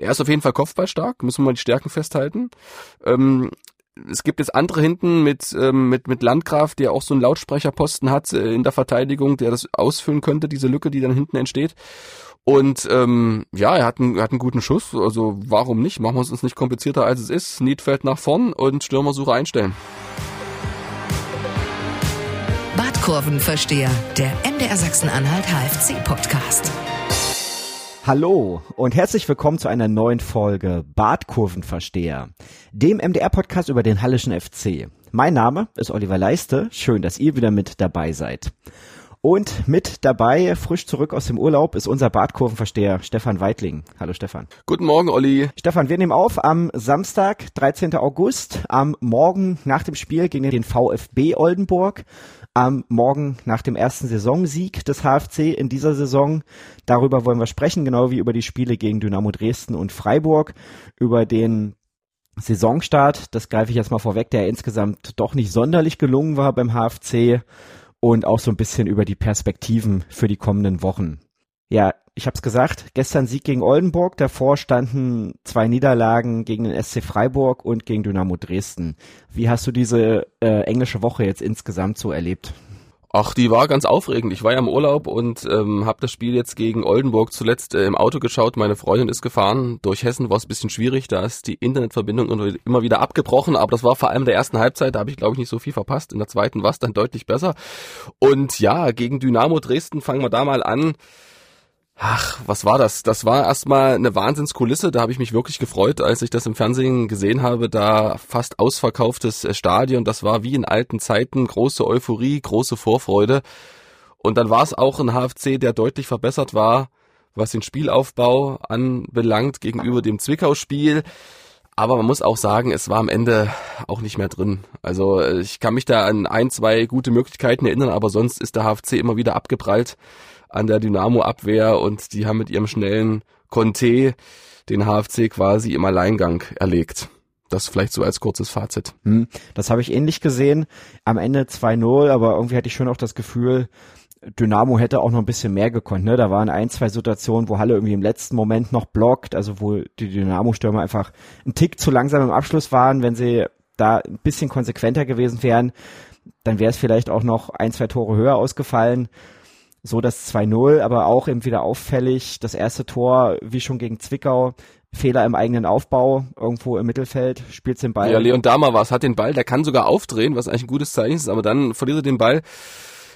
Er ist auf jeden Fall kopfballstark, müssen wir mal die Stärken festhalten. Ähm, es gibt jetzt andere hinten mit, ähm, mit, mit Landgraf, der auch so einen Lautsprecherposten hat äh, in der Verteidigung, der das ausfüllen könnte, diese Lücke, die dann hinten entsteht. Und ähm, ja, er hat einen, hat einen guten Schuss, also warum nicht? Machen wir es uns nicht komplizierter als es ist. Niedfeld nach vorn und Stürmersuche einstellen. Badkurvenversteher, der MDR Sachsen-Anhalt HFC-Podcast. Hallo und herzlich willkommen zu einer neuen Folge Badkurvenversteher, dem MDR-Podcast über den Hallischen FC. Mein Name ist Oliver Leiste, schön, dass ihr wieder mit dabei seid. Und mit dabei, frisch zurück aus dem Urlaub, ist unser Badkurvenversteher Stefan Weidling. Hallo Stefan. Guten Morgen, Olli. Stefan, wir nehmen auf am Samstag, 13. August, am Morgen nach dem Spiel gegen den VfB Oldenburg am Morgen nach dem ersten Saisonsieg des HFC in dieser Saison. Darüber wollen wir sprechen, genau wie über die Spiele gegen Dynamo Dresden und Freiburg, über den Saisonstart, das greife ich jetzt mal vorweg, der insgesamt doch nicht sonderlich gelungen war beim HFC und auch so ein bisschen über die Perspektiven für die kommenden Wochen. Ja, ich habe es gesagt, gestern Sieg gegen Oldenburg, davor standen zwei Niederlagen gegen den SC Freiburg und gegen Dynamo Dresden. Wie hast du diese äh, englische Woche jetzt insgesamt so erlebt? Ach, die war ganz aufregend. Ich war ja im Urlaub und ähm, habe das Spiel jetzt gegen Oldenburg zuletzt äh, im Auto geschaut. Meine Freundin ist gefahren. Durch Hessen war es ein bisschen schwierig. Da ist die Internetverbindung immer wieder abgebrochen. Aber das war vor allem in der ersten Halbzeit. Da habe ich, glaube ich, nicht so viel verpasst. In der zweiten war es dann deutlich besser. Und ja, gegen Dynamo Dresden fangen wir da mal an. Ach, was war das? Das war erstmal eine Wahnsinnskulisse. Da habe ich mich wirklich gefreut, als ich das im Fernsehen gesehen habe. Da fast ausverkauftes äh, Stadion. Das war wie in alten Zeiten. Große Euphorie, große Vorfreude. Und dann war es auch ein HFC, der deutlich verbessert war, was den Spielaufbau anbelangt gegenüber dem Zwickau-Spiel. Aber man muss auch sagen, es war am Ende auch nicht mehr drin. Also äh, ich kann mich da an ein, zwei gute Möglichkeiten erinnern, aber sonst ist der HFC immer wieder abgeprallt an der Dynamo-Abwehr und die haben mit ihrem schnellen Conte den HFC quasi im Alleingang erlegt. Das vielleicht so als kurzes Fazit. Hm, das habe ich ähnlich gesehen. Am Ende 2-0, aber irgendwie hatte ich schon auch das Gefühl, Dynamo hätte auch noch ein bisschen mehr gekonnt. Ne? Da waren ein, zwei Situationen, wo Halle irgendwie im letzten Moment noch blockt, also wo die Dynamo-Stürmer einfach einen Tick zu langsam im Abschluss waren. Wenn sie da ein bisschen konsequenter gewesen wären, dann wäre es vielleicht auch noch ein, zwei Tore höher ausgefallen so das 2-0, aber auch eben wieder auffällig, das erste Tor, wie schon gegen Zwickau, Fehler im eigenen Aufbau, irgendwo im Mittelfeld, spielt den Ball. Ja, Leon Dahmer was, hat den Ball, der kann sogar aufdrehen, was eigentlich ein gutes Zeichen ist, aber dann verliert er den Ball.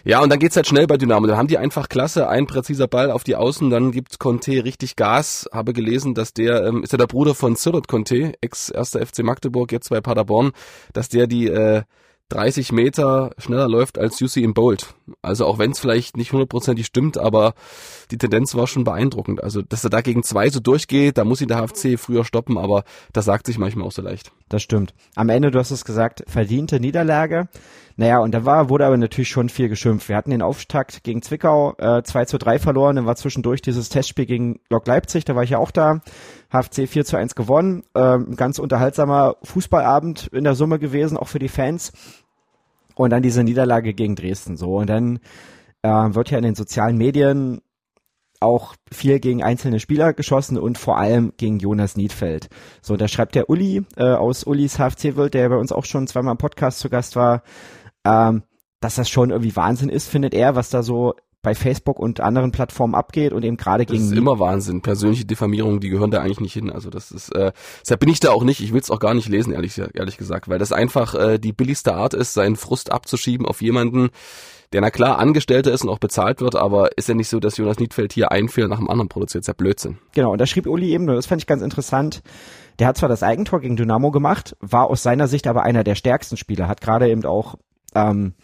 Ja, und dann geht's halt schnell bei Dynamo. Dann haben die einfach klasse, ein präziser Ball auf die Außen, dann gibt Conte richtig Gas. Habe gelesen, dass der, ähm, ist ja der Bruder von Sirot Conte, ex-erster FC Magdeburg, jetzt bei Paderborn, dass der die äh, 30 Meter schneller läuft als Usain Bolt. Also auch wenn es vielleicht nicht hundertprozentig stimmt, aber die Tendenz war schon beeindruckend. Also dass er da gegen zwei so durchgeht, da muss ihn der HFC früher stoppen, aber das sagt sich manchmal auch so leicht. Das stimmt. Am Ende, du hast es gesagt, verdiente Niederlage. Naja, und da war, wurde aber natürlich schon viel geschimpft. Wir hatten den Auftakt gegen Zwickau äh, 2 zu 3 verloren, dann war zwischendurch dieses Testspiel gegen Lok Leipzig, da war ich ja auch da. HFC 4 zu 1 gewonnen. Ähm, ganz unterhaltsamer Fußballabend in der Summe gewesen, auch für die Fans. Und dann diese Niederlage gegen Dresden so. Und dann äh, wird ja in den sozialen Medien auch viel gegen einzelne Spieler geschossen und vor allem gegen Jonas Niedfeld. So, da schreibt der Uli äh, aus Ulis HFC Wild, der bei uns auch schon zweimal im Podcast zu Gast war, ähm, dass das schon irgendwie Wahnsinn ist, findet er, was da so bei Facebook und anderen Plattformen abgeht und eben gerade gegen. Das ist immer Wahnsinn. Persönliche Diffamierungen, die gehören da eigentlich nicht hin. Also das ist, äh, deshalb bin ich da auch nicht. Ich will es auch gar nicht lesen, ehrlich, ehrlich gesagt, weil das einfach äh, die billigste Art ist, seinen Frust abzuschieben auf jemanden, der na klar Angestellter ist und auch bezahlt wird, aber ist ja nicht so, dass Jonas Niedfeld hier einen Fehler nach dem anderen produziert. Das ist ja Blödsinn. Genau, und da schrieb Uli eben, das fand ich ganz interessant, der hat zwar das Eigentor gegen Dynamo gemacht, war aus seiner Sicht aber einer der stärksten Spieler, hat gerade eben auch ähm,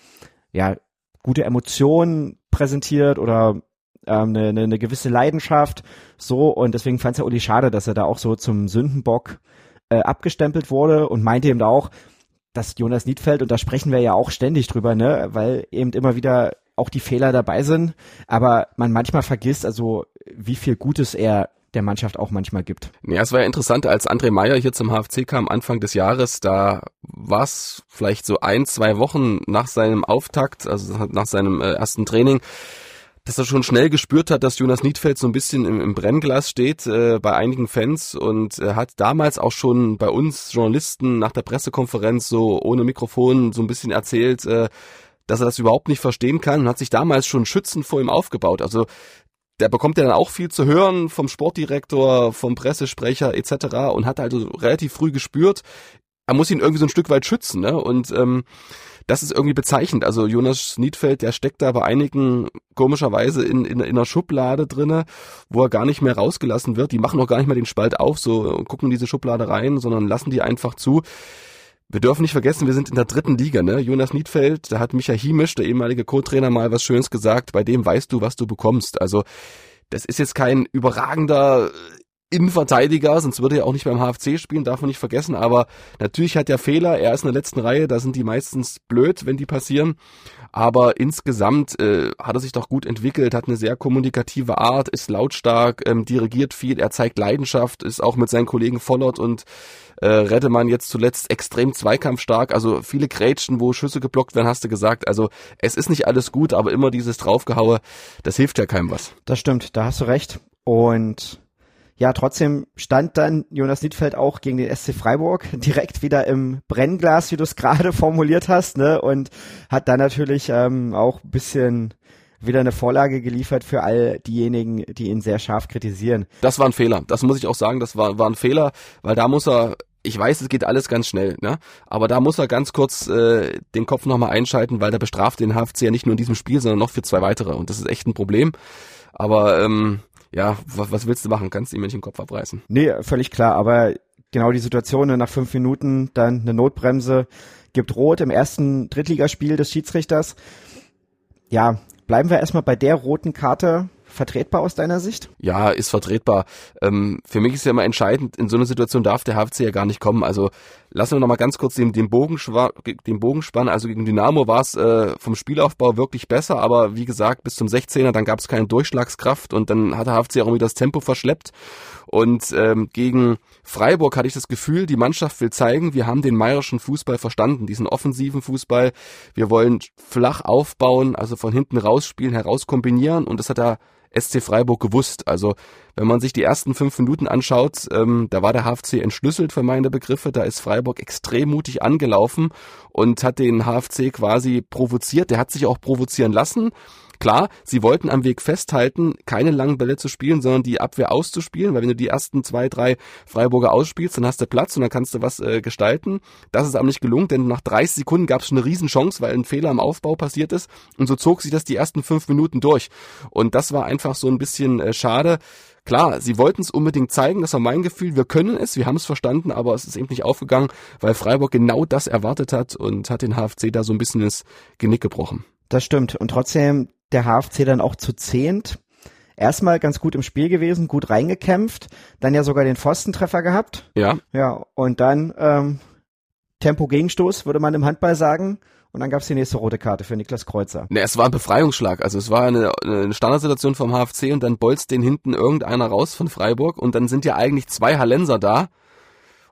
ja gute Emotionen präsentiert oder ähm, eine, eine, eine gewisse Leidenschaft so und deswegen fand es ja Uli schade, dass er da auch so zum Sündenbock äh, abgestempelt wurde und meinte eben auch, dass Jonas Niedfeld, und da sprechen wir ja auch ständig drüber, ne, weil eben immer wieder auch die Fehler dabei sind, aber man manchmal vergisst, also wie viel Gutes er der Mannschaft auch manchmal gibt. Ja, es war ja interessant, als André Meyer hier zum HFC kam Anfang des Jahres, da war es vielleicht so ein, zwei Wochen nach seinem Auftakt, also nach seinem äh, ersten Training, dass er schon schnell gespürt hat, dass Jonas Niedfeld so ein bisschen im, im Brennglas steht äh, bei einigen Fans und äh, hat damals auch schon bei uns Journalisten nach der Pressekonferenz so ohne Mikrofon so ein bisschen erzählt, äh, dass er das überhaupt nicht verstehen kann und hat sich damals schon schützend vor ihm aufgebaut. Also der bekommt ja dann auch viel zu hören vom Sportdirektor, vom Pressesprecher etc. und hat also relativ früh gespürt, er muss ihn irgendwie so ein Stück weit schützen, ne? Und ähm, das ist irgendwie bezeichnend. Also Jonas Niedfeld, der steckt da bei einigen komischerweise in, in, in einer Schublade drinne, wo er gar nicht mehr rausgelassen wird. Die machen auch gar nicht mehr den Spalt auf, so gucken diese Schublade rein, sondern lassen die einfach zu. Wir dürfen nicht vergessen, wir sind in der dritten Liga, ne? Jonas Niedfeld, da hat Micha Himisch, der ehemalige Co-Trainer, mal was Schönes gesagt, bei dem weißt du, was du bekommst. Also das ist jetzt kein überragender Innenverteidiger, sonst würde er auch nicht beim HFC spielen, darf man nicht vergessen. Aber natürlich hat er Fehler. Er ist in der letzten Reihe, da sind die meistens blöd, wenn die passieren. Aber insgesamt äh, hat er sich doch gut entwickelt, hat eine sehr kommunikative Art, ist lautstark, ähm, dirigiert viel, er zeigt Leidenschaft, ist auch mit seinen Kollegen Vollert und äh, Reddemann jetzt zuletzt extrem zweikampfstark. Also viele Grätschen, wo Schüsse geblockt werden, hast du gesagt. Also es ist nicht alles gut, aber immer dieses Draufgehaue, das hilft ja keinem was. Das stimmt, da hast du recht. Und ja, trotzdem stand dann Jonas Niedfeld auch gegen den SC Freiburg direkt wieder im Brennglas, wie du es gerade formuliert hast, ne? Und hat dann natürlich ähm, auch ein bisschen wieder eine Vorlage geliefert für all diejenigen, die ihn sehr scharf kritisieren. Das war ein Fehler. Das muss ich auch sagen, das war, war ein Fehler, weil da muss er ich weiß, es geht alles ganz schnell, ne? Aber da muss er ganz kurz äh, den Kopf nochmal einschalten, weil der bestraft den HFC ja nicht nur in diesem Spiel, sondern noch für zwei weitere. Und das ist echt ein Problem. Aber ähm, ja, was, willst du machen? Kannst du ihm nicht den Kopf abreißen? Nee, völlig klar, aber genau die Situation, ne, nach fünf Minuten dann eine Notbremse, gibt Rot im ersten Drittligaspiel des Schiedsrichters. Ja, bleiben wir erstmal bei der roten Karte vertretbar aus deiner Sicht? Ja, ist vertretbar. Ähm, für mich ist ja immer entscheidend, in so einer Situation darf der HFC ja gar nicht kommen. Also lassen wir noch mal ganz kurz den, den, Bogen, den Bogen spannen. Also gegen Dynamo war es äh, vom Spielaufbau wirklich besser, aber wie gesagt, bis zum 16er, dann gab es keine Durchschlagskraft und dann hat der HFC auch irgendwie das Tempo verschleppt. Und ähm, gegen Freiburg hatte ich das Gefühl, die Mannschaft will zeigen, wir haben den Mayerschen Fußball verstanden, diesen offensiven Fußball. Wir wollen flach aufbauen, also von hinten rausspielen, heraus kombinieren und das hat er SC Freiburg gewusst. Also wenn man sich die ersten fünf Minuten anschaut, ähm, da war der HFC entschlüsselt für meine Begriffe. Da ist Freiburg extrem mutig angelaufen und hat den HFC quasi provoziert. Der hat sich auch provozieren lassen. Klar, sie wollten am Weg festhalten, keine langen Bälle zu spielen, sondern die Abwehr auszuspielen, weil wenn du die ersten zwei, drei Freiburger ausspielst, dann hast du Platz und dann kannst du was äh, gestalten. Das ist aber nicht gelungen, denn nach 30 Sekunden gab es eine Riesenchance, weil ein Fehler im Aufbau passiert ist und so zog sich das die ersten fünf Minuten durch. Und das war einfach so ein bisschen äh, schade. Klar, sie wollten es unbedingt zeigen, das war mein Gefühl, wir können es, wir haben es verstanden, aber es ist eben nicht aufgegangen, weil Freiburg genau das erwartet hat und hat den HFC da so ein bisschen ins Genick gebrochen. Das stimmt. Und trotzdem der HFC dann auch zu zehnt. Erstmal ganz gut im Spiel gewesen, gut reingekämpft, dann ja sogar den Pfostentreffer gehabt. Ja. Ja, und dann ähm, Tempo-Gegenstoß, würde man im Handball sagen. Und dann gab's die nächste rote Karte für Niklas Kreuzer. Ne, es war ein Befreiungsschlag. Also es war eine, eine Standardsituation vom HFC und dann bolzt den hinten irgendeiner raus von Freiburg und dann sind ja eigentlich zwei Hallenser da.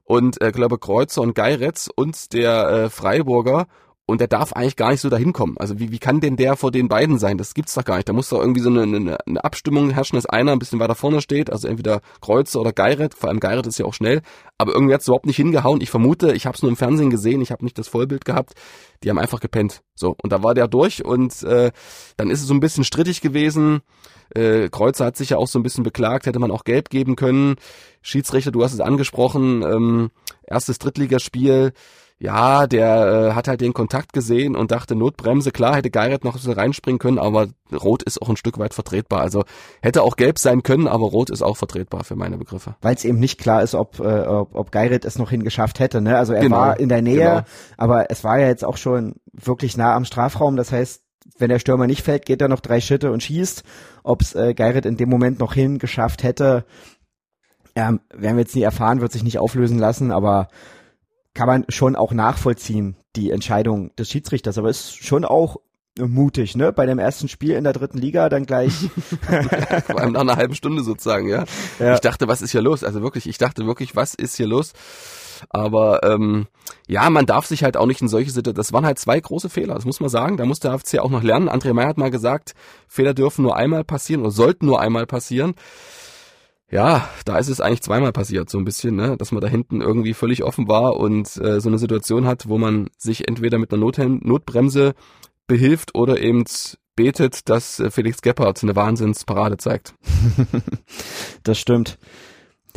Und äh, glaube Kreuzer und Geiretz und der äh, Freiburger und der darf eigentlich gar nicht so dahin kommen. Also wie, wie kann denn der vor den beiden sein? Das gibt's doch gar nicht. Da muss doch irgendwie so eine, eine, eine Abstimmung herrschen, dass einer ein bisschen weiter vorne steht, also entweder Kreuzer oder Geiret, vor allem Geiret ist ja auch schnell, aber irgendwie hat's überhaupt nicht hingehauen. Ich vermute, ich habe es nur im Fernsehen gesehen, ich habe nicht das Vollbild gehabt. Die haben einfach gepennt. So, und da war der durch und äh, dann ist es so ein bisschen strittig gewesen. Äh, Kreuzer hat sich ja auch so ein bisschen beklagt, hätte man auch gelb geben können. Schiedsrichter, du hast es angesprochen, ähm, erstes Drittligaspiel ja, der äh, hat halt den Kontakt gesehen und dachte, Notbremse, klar, hätte Geiret noch so reinspringen können, aber Rot ist auch ein Stück weit vertretbar. Also hätte auch gelb sein können, aber Rot ist auch vertretbar für meine Begriffe. Weil es eben nicht klar ist, ob, äh, ob, ob Geiret es noch hingeschafft hätte. Ne? Also er genau, war in der Nähe, genau. aber es war ja jetzt auch schon wirklich nah am Strafraum. Das heißt, wenn der Stürmer nicht fällt, geht er noch drei Schritte und schießt. Ob es äh, Geiret in dem Moment noch hingeschafft hätte, ähm, werden wir jetzt nie erfahren, wird sich nicht auflösen lassen, aber kann man schon auch nachvollziehen, die Entscheidung des Schiedsrichters. Aber ist schon auch mutig, ne? Bei dem ersten Spiel in der dritten Liga dann gleich. Vor allem nach einer halben Stunde sozusagen, ja. ja. Ich dachte, was ist hier los? Also wirklich, ich dachte wirklich, was ist hier los? Aber ähm, ja, man darf sich halt auch nicht in solche Situationen, das waren halt zwei große Fehler, das muss man sagen. Da muss der FC auch noch lernen. André Meyer hat mal gesagt, Fehler dürfen nur einmal passieren oder sollten nur einmal passieren. Ja, da ist es eigentlich zweimal passiert, so ein bisschen, ne? dass man da hinten irgendwie völlig offen war und äh, so eine Situation hat, wo man sich entweder mit einer Not Notbremse behilft oder eben betet, dass äh, Felix Gebhardt eine Wahnsinnsparade zeigt. das stimmt.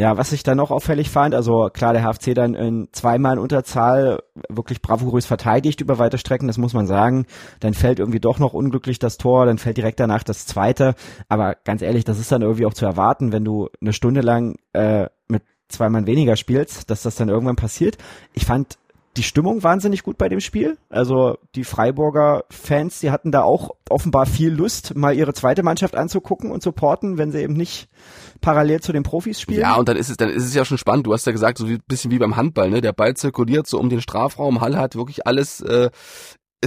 Ja, was ich dann noch auffällig fand, also klar, der HFC dann in zweimal in Unterzahl wirklich bravourös verteidigt über weite Strecken, das muss man sagen. Dann fällt irgendwie doch noch unglücklich das Tor, dann fällt direkt danach das zweite. Aber ganz ehrlich, das ist dann irgendwie auch zu erwarten, wenn du eine Stunde lang äh, mit zwei Mann weniger spielst, dass das dann irgendwann passiert. Ich fand die Stimmung wahnsinnig gut bei dem Spiel. Also die Freiburger Fans, die hatten da auch offenbar viel Lust, mal ihre zweite Mannschaft anzugucken und supporten, wenn sie eben nicht parallel zu den Profis spielen. Ja, und dann ist es, dann ist es ja schon spannend. Du hast ja gesagt, so ein bisschen wie beim Handball, ne? Der Ball zirkuliert so um den Strafraum. Halle hat wirklich alles äh,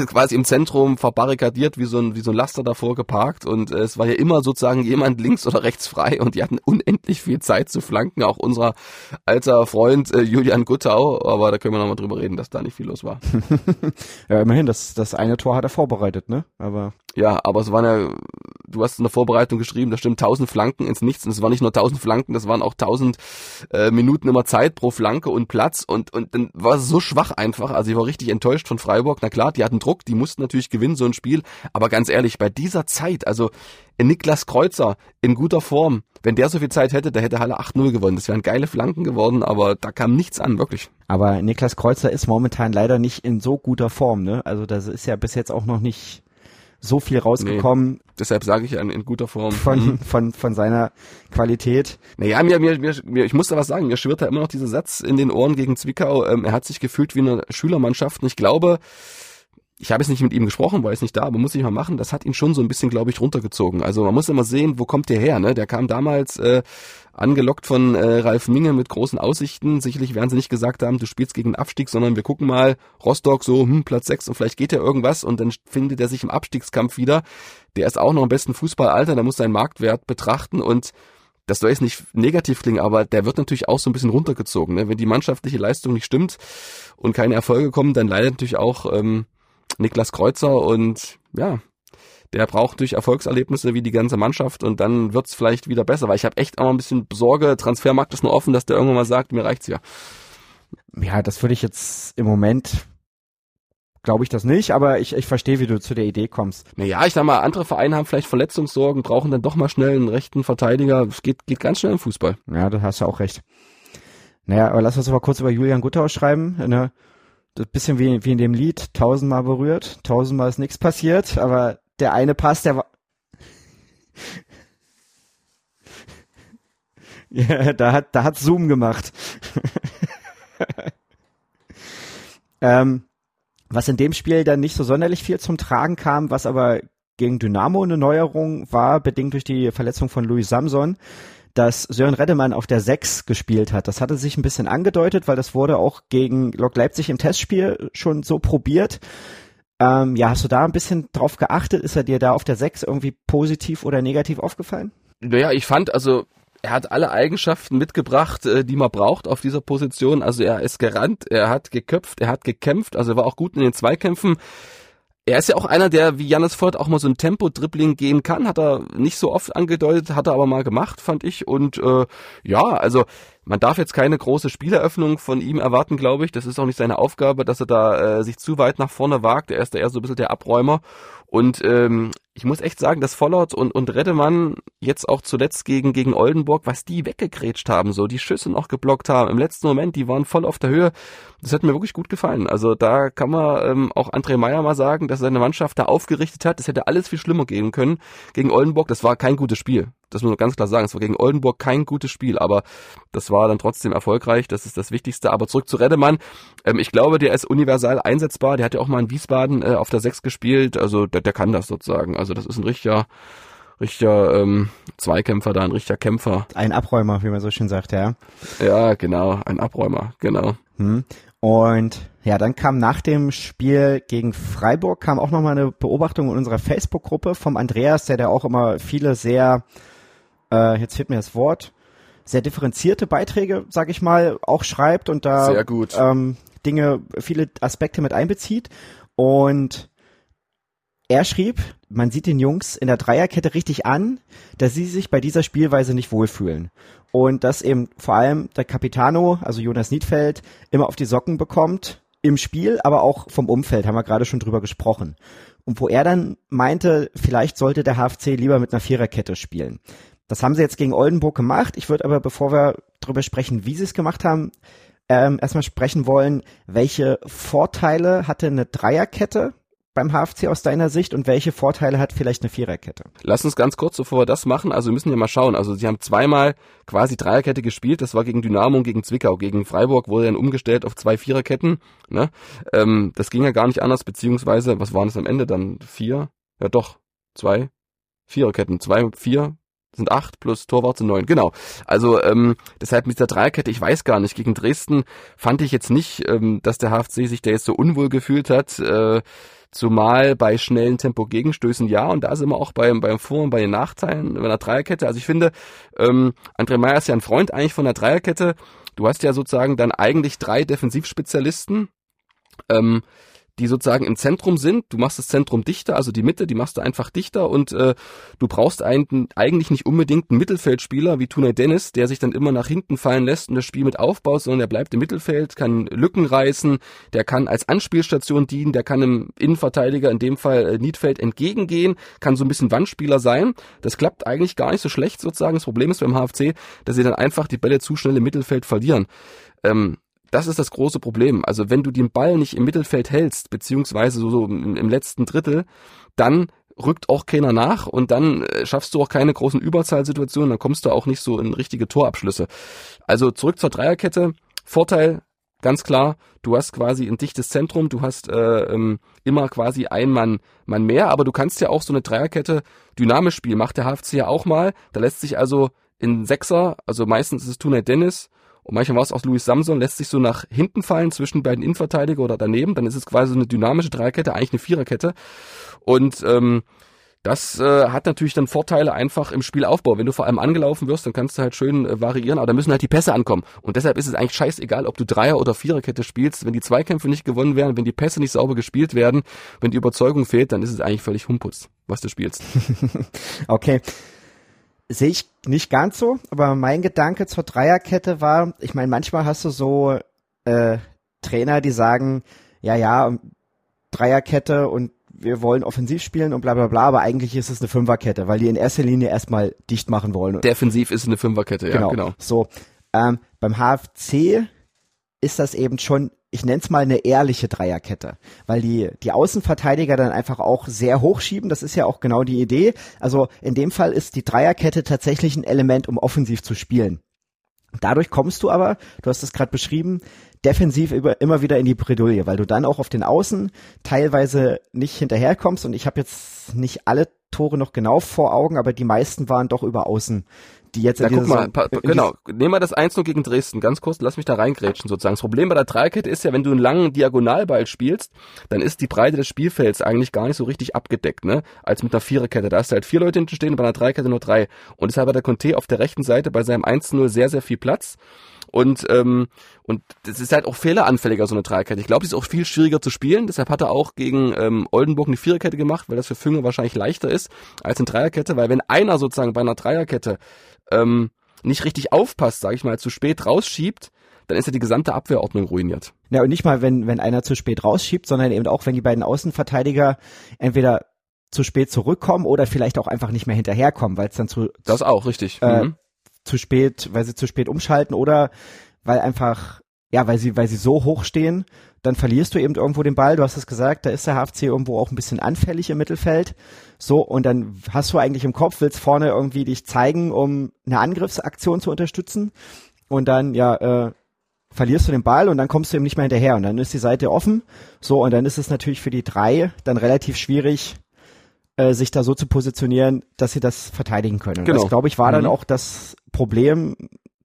quasi im Zentrum verbarrikadiert, wie so ein, wie so ein Laster davor geparkt und äh, es war ja immer sozusagen jemand links oder rechts frei und die hatten unendlich viel Zeit zu flanken, auch unser alter Freund äh, Julian Guttau, aber da können wir nochmal drüber reden, dass da nicht viel los war. ja, immerhin, das, das eine Tor hat er vorbereitet, ne? Aber ja, aber es waren ja, du hast in der Vorbereitung geschrieben, da stimmt 1000 Flanken ins Nichts und es waren nicht nur 1000 Flanken, das waren auch 1000 äh, Minuten immer Zeit pro Flanke und Platz und und dann war es so schwach einfach, also ich war richtig enttäuscht von Freiburg. Na klar, die hatten Druck, die mussten natürlich gewinnen so ein Spiel, aber ganz ehrlich, bei dieser Zeit, also Niklas Kreuzer in guter Form, wenn der so viel Zeit hätte, der hätte Halle 8-0 gewonnen. Das wären geile Flanken geworden, aber da kam nichts an, wirklich. Aber Niklas Kreuzer ist momentan leider nicht in so guter Form, ne? Also das ist ja bis jetzt auch noch nicht so viel rausgekommen. Nee, deshalb sage ich in, in guter Form. Von, mhm. von, von seiner Qualität. Naja, mir, mir, mir, ich muss da was sagen, mir schwirrt da immer noch dieser Satz in den Ohren gegen Zwickau. Ähm, er hat sich gefühlt wie eine Schülermannschaft und ich glaube, ich habe jetzt nicht mit ihm gesprochen, war jetzt nicht da, aber muss ich mal machen, das hat ihn schon so ein bisschen, glaube ich, runtergezogen. Also man muss immer sehen, wo kommt der her, ne? Der kam damals äh, angelockt von äh, Ralf Minge mit großen Aussichten. Sicherlich werden sie nicht gesagt haben, du spielst gegen den Abstieg, sondern wir gucken mal, Rostock so, hm, Platz 6 und vielleicht geht ja irgendwas und dann findet er sich im Abstiegskampf wieder. Der ist auch noch im besten Fußballalter, der muss seinen Marktwert betrachten und das soll jetzt nicht negativ klingen, aber der wird natürlich auch so ein bisschen runtergezogen. Ne? Wenn die mannschaftliche Leistung nicht stimmt und keine Erfolge kommen, dann leidet natürlich auch ähm, Niklas Kreuzer und ja, der braucht durch Erfolgserlebnisse wie die ganze Mannschaft und dann wird's vielleicht wieder besser, weil ich habe echt auch ein bisschen Sorge, Transfermarkt ist nur offen, dass der irgendwann mal sagt, mir reicht's ja. Ja, das würde ich jetzt im Moment glaube ich das nicht, aber ich, ich verstehe, wie du zu der Idee kommst. Naja, ich sag mal, andere Vereine haben vielleicht Verletzungssorgen, brauchen dann doch mal schnell einen rechten Verteidiger. Es geht, geht ganz schnell im Fußball. Ja, da hast du auch recht. Naja, aber lass uns mal kurz über Julian Guttau schreiben. Ne? Das bisschen wie, wie in dem Lied, tausendmal berührt, tausendmal ist nichts passiert, aber der eine Pass, der war. ja, da hat, da hat Zoom gemacht. ähm, was in dem Spiel dann nicht so sonderlich viel zum Tragen kam, was aber gegen Dynamo eine Neuerung war, bedingt durch die Verletzung von Louis Samson, dass Sören Reddemann auf der 6 gespielt hat. Das hatte sich ein bisschen angedeutet, weil das wurde auch gegen Lok Leipzig im Testspiel schon so probiert. Ähm, ja, hast du da ein bisschen drauf geachtet? Ist er dir da auf der 6 irgendwie positiv oder negativ aufgefallen? Naja, ich fand, also er hat alle Eigenschaften mitgebracht, äh, die man braucht auf dieser Position. Also er ist gerannt, er hat geköpft, er hat gekämpft, also er war auch gut in den Zweikämpfen. Er ist ja auch einer, der wie Jannis Vogt auch mal so ein Tempo-Dribbling gehen kann. Hat er nicht so oft angedeutet, hat er aber mal gemacht, fand ich. Und äh, ja, also man darf jetzt keine große Spieleröffnung von ihm erwarten, glaube ich. Das ist auch nicht seine Aufgabe, dass er da äh, sich zu weit nach vorne wagt. Er ist da eher so ein bisschen der Abräumer. Und ähm, ich muss echt sagen, dass Vollert und, und Reddemann jetzt auch zuletzt gegen, gegen Oldenburg, was die weggegrätscht haben, so die Schüsse noch geblockt haben, im letzten Moment, die waren voll auf der Höhe. Das hat mir wirklich gut gefallen. Also da kann man ähm, auch André Meyer mal sagen, dass seine Mannschaft da aufgerichtet hat. Es hätte alles viel schlimmer gehen können gegen Oldenburg. Das war kein gutes Spiel. Das muss man ganz klar sagen. Es war gegen Oldenburg kein gutes Spiel, aber das war dann trotzdem erfolgreich. Das ist das Wichtigste. Aber zurück zu Reddemann. Ähm, ich glaube, der ist universal einsetzbar. Der hat ja auch mal in Wiesbaden äh, auf der 6 gespielt. Also der, der kann das sozusagen. Also das ist ein richtiger richtiger ähm, Zweikämpfer da, ein richtiger Kämpfer. Ein Abräumer, wie man so schön sagt, ja. Ja, genau, ein Abräumer, genau. Hm. Und ja, dann kam nach dem Spiel gegen Freiburg kam auch nochmal eine Beobachtung in unserer Facebook-Gruppe vom Andreas, der da auch immer viele sehr, äh, jetzt fehlt mir das Wort, sehr differenzierte Beiträge, sag ich mal, auch schreibt und da Sehr gut. Ähm, Dinge, viele Aspekte mit einbezieht. Und er schrieb, man sieht den Jungs in der Dreierkette richtig an, dass sie sich bei dieser Spielweise nicht wohlfühlen. Und dass eben vor allem der Capitano, also Jonas Niedfeld, immer auf die Socken bekommt im Spiel, aber auch vom Umfeld, haben wir gerade schon drüber gesprochen. Und wo er dann meinte, vielleicht sollte der HFC lieber mit einer Viererkette spielen. Das haben sie jetzt gegen Oldenburg gemacht. Ich würde aber, bevor wir darüber sprechen, wie sie es gemacht haben, ähm, erstmal sprechen wollen, welche Vorteile hatte eine Dreierkette beim HFC aus deiner Sicht und welche Vorteile hat vielleicht eine Viererkette? Lass uns ganz kurz, bevor wir das machen, also wir müssen ja mal schauen. Also sie haben zweimal quasi Dreierkette gespielt, das war gegen Dynamo und gegen Zwickau. Gegen Freiburg wurde dann umgestellt auf zwei Viererketten. Ne? Ähm, das ging ja gar nicht anders, beziehungsweise, was waren es am Ende dann? Vier? Ja doch, zwei Viererketten. Zwei, vier, sind acht plus Torwart sind neun. Genau. Also ähm, deshalb mit der Dreierkette, ich weiß gar nicht. Gegen Dresden fand ich jetzt nicht, ähm, dass der HFC sich da jetzt so unwohl gefühlt hat. Äh, Zumal bei schnellen Tempo-Gegenstößen ja, und da sind wir auch beim, beim Vor- und bei den Nachteilen bei der Dreierkette. Also ich finde, ähm, André Meyer ist ja ein Freund eigentlich von der Dreierkette. Du hast ja sozusagen dann eigentlich drei Defensivspezialisten. Ähm, die sozusagen im Zentrum sind. Du machst das Zentrum dichter, also die Mitte, die machst du einfach dichter und äh, du brauchst einen, eigentlich nicht unbedingt einen Mittelfeldspieler wie Tunay Dennis, der sich dann immer nach hinten fallen lässt und das Spiel mit aufbaut, sondern der bleibt im Mittelfeld, kann Lücken reißen, der kann als Anspielstation dienen, der kann im Innenverteidiger, in dem Fall äh, Niedfeld, entgegengehen, kann so ein bisschen Wandspieler sein. Das klappt eigentlich gar nicht so schlecht sozusagen. Das Problem ist beim HFC, dass sie dann einfach die Bälle zu schnell im Mittelfeld verlieren. Ähm, das ist das große Problem. Also wenn du den Ball nicht im Mittelfeld hältst, beziehungsweise so, so im, im letzten Drittel, dann rückt auch keiner nach und dann äh, schaffst du auch keine großen Überzahlsituationen, dann kommst du auch nicht so in richtige Torabschlüsse. Also zurück zur Dreierkette. Vorteil, ganz klar, du hast quasi ein dichtes Zentrum, du hast äh, ähm, immer quasi ein Mann, Mann mehr, aber du kannst ja auch so eine Dreierkette dynamisch spielen, macht der HFC ja auch mal. Da lässt sich also in Sechser, also meistens ist es Tunay Dennis, und manchmal war es auch Louis Samson, lässt sich so nach hinten fallen zwischen beiden Innenverteidiger oder daneben. Dann ist es quasi so eine dynamische Dreikette, eigentlich eine Viererkette. Und ähm, das äh, hat natürlich dann Vorteile einfach im Spielaufbau. Wenn du vor allem angelaufen wirst, dann kannst du halt schön äh, variieren, aber da müssen halt die Pässe ankommen. Und deshalb ist es eigentlich scheißegal, ob du Dreier- oder Viererkette spielst. Wenn die Zweikämpfe nicht gewonnen werden, wenn die Pässe nicht sauber gespielt werden, wenn die Überzeugung fehlt, dann ist es eigentlich völlig Humputz, was du spielst. okay. Sehe ich nicht ganz so, aber mein Gedanke zur Dreierkette war, ich meine, manchmal hast du so äh, Trainer, die sagen, ja, ja, Dreierkette und wir wollen offensiv spielen und bla bla bla, aber eigentlich ist es eine Fünferkette, weil die in erster Linie erstmal dicht machen wollen. Defensiv ist es eine Fünferkette, ja, genau. genau. So, ähm, beim HFC ist das eben schon, ich nenne es mal eine ehrliche Dreierkette, weil die, die Außenverteidiger dann einfach auch sehr hochschieben, das ist ja auch genau die Idee. Also in dem Fall ist die Dreierkette tatsächlich ein Element, um offensiv zu spielen. Dadurch kommst du aber, du hast es gerade beschrieben, defensiv über, immer wieder in die Bredouille, weil du dann auch auf den Außen teilweise nicht hinterherkommst und ich habe jetzt nicht alle Tore noch genau vor Augen, aber die meisten waren doch über Außen die jetzt ja, guck mal, pa, genau, nehmen wir das 1-0 gegen Dresden, ganz kurz, lass mich da reingrätschen sozusagen. Das Problem bei der Dreikette ist ja, wenn du einen langen Diagonalball spielst, dann ist die Breite des Spielfelds eigentlich gar nicht so richtig abgedeckt, ne, als mit einer Viererkette. Da hast du halt vier Leute hinten stehen und bei einer Dreikette nur drei. Und deshalb hat der Conte auf der rechten Seite bei seinem 1-0 sehr, sehr viel Platz. Und, ähm, und das ist halt auch fehleranfälliger, so eine Dreierkette. Ich glaube, die ist auch viel schwieriger zu spielen. Deshalb hat er auch gegen ähm, Oldenburg eine Viererkette gemacht, weil das für Fünger wahrscheinlich leichter ist als eine Dreierkette. Weil wenn einer sozusagen bei einer Dreierkette ähm, nicht richtig aufpasst, sage ich mal, zu spät rausschiebt, dann ist ja die gesamte Abwehrordnung ruiniert. Ja, und nicht mal, wenn, wenn einer zu spät rausschiebt, sondern eben auch, wenn die beiden Außenverteidiger entweder zu spät zurückkommen oder vielleicht auch einfach nicht mehr hinterherkommen, weil es dann zu... Das auch, richtig. Äh, mhm zu spät, weil sie zu spät umschalten oder weil einfach, ja, weil sie, weil sie so hoch stehen, dann verlierst du eben irgendwo den Ball. Du hast es gesagt, da ist der HFC irgendwo auch ein bisschen anfällig im Mittelfeld. So, und dann hast du eigentlich im Kopf, willst vorne irgendwie dich zeigen, um eine Angriffsaktion zu unterstützen. Und dann, ja, äh, verlierst du den Ball und dann kommst du eben nicht mehr hinterher. Und dann ist die Seite offen. So, und dann ist es natürlich für die drei dann relativ schwierig, äh, sich da so zu positionieren, dass sie das verteidigen können. Und Genau. das, glaube ich, war dann Mhm. auch das Problem,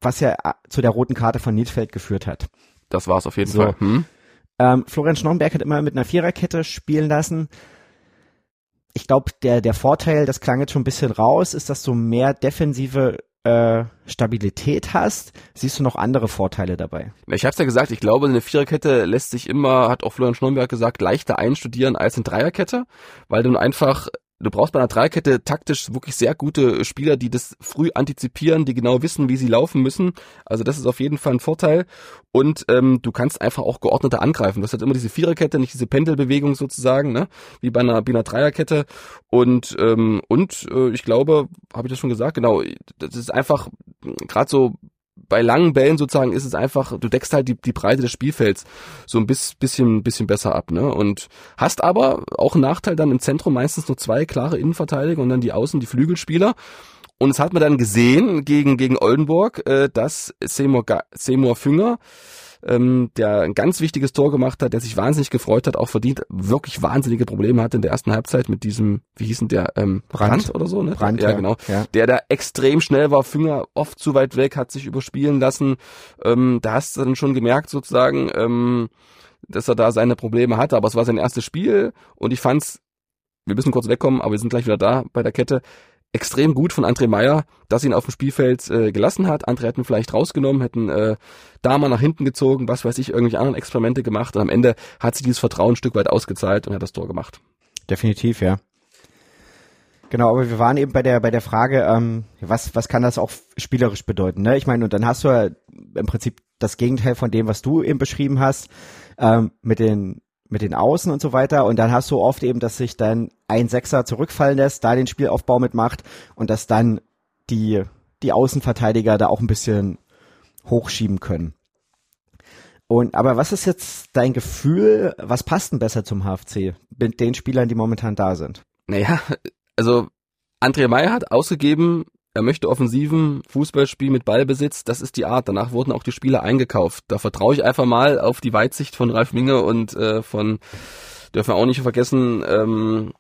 was ja äh, zu der roten Karte von Niedfeld geführt hat. Das war's auf jeden So. Fall. Hm? Ähm, Florian Schnorrenberg hat immer mit einer Viererkette spielen lassen. Ich glaube, der, der Vorteil, das klang jetzt schon ein bisschen raus, ist, dass du mehr defensive äh, Stabilität hast. Siehst du noch andere Vorteile dabei? Ich habe ja gesagt, ich glaube, eine Viererkette lässt sich immer, hat auch Florian Schnurrenberg gesagt, leichter einstudieren als eine Dreierkette, weil du einfach du brauchst bei einer Dreikette taktisch wirklich sehr gute Spieler, die das früh antizipieren, die genau wissen, wie sie laufen müssen. Also das ist auf jeden Fall ein Vorteil. Und ähm, du kannst einfach auch geordneter angreifen. Das hat immer diese Viererkette, nicht diese Pendelbewegung sozusagen, ne? wie bei einer, bei einer Dreierkette. Und ähm, und äh, ich glaube, habe ich das schon gesagt, genau, das ist einfach gerade so bei langen Bällen sozusagen ist es einfach, du deckst halt die, die Breite des Spielfelds so ein bisschen, bisschen besser ab, ne? Und hast aber auch einen Nachteil dann im Zentrum meistens nur zwei klare Innenverteidiger und dann die Außen, die Flügelspieler. Und es hat man dann gesehen gegen, gegen Oldenburg, äh, dass Seymour, Seymour Fünger ähm, der ein ganz wichtiges Tor gemacht hat, der sich wahnsinnig gefreut hat, auch verdient, wirklich wahnsinnige Probleme hatte in der ersten Halbzeit mit diesem, wie hieß denn der, ähm, Brandt. Brandt oder so, ne? Brandt, ja, ja. genau. Ja. Der da extrem schnell war, Fünger oft zu weit weg, hat sich überspielen lassen. Ähm, da hast du dann schon gemerkt sozusagen, ähm, dass er da seine Probleme hatte, aber es war sein erstes Spiel und ich fand's, wir müssen kurz wegkommen, aber wir sind gleich wieder da bei der Kette, extrem gut von André Meyer, dass ihn auf dem Spielfeld äh, gelassen hat. Andere hätten vielleicht rausgenommen, hätten äh, da mal nach hinten gezogen, was weiß ich, irgendwelche anderen Experimente gemacht und am Ende hat sich dieses Vertrauen ein Stück weit ausgezahlt und hat das Tor gemacht. Definitiv, ja. Genau, aber wir waren eben bei der bei der Frage, ähm, was was kann das auch spielerisch bedeuten? Ne? Ich meine, und dann hast du ja im Prinzip das Gegenteil von dem, was du eben beschrieben hast, ähm, mit den mit den Außen und so weiter. Und dann hast du oft eben, dass sich dann ein Sechser zurückfallen lässt, da den Spielaufbau mitmacht und dass dann die die Außenverteidiger da auch ein bisschen hochschieben können. Und aber was ist jetzt dein Gefühl? Was passt denn besser zum HFC mit den Spielern, die momentan da sind? Naja, also André Meyer hat ausgegeben, er möchte offensiven Fußballspiel mit Ballbesitz, das ist die Art. Danach wurden auch die Spieler eingekauft. Da vertraue ich einfach mal auf die Weitsicht von Ralf Minge und äh, von, dürfen wir auch nicht vergessen, ähm,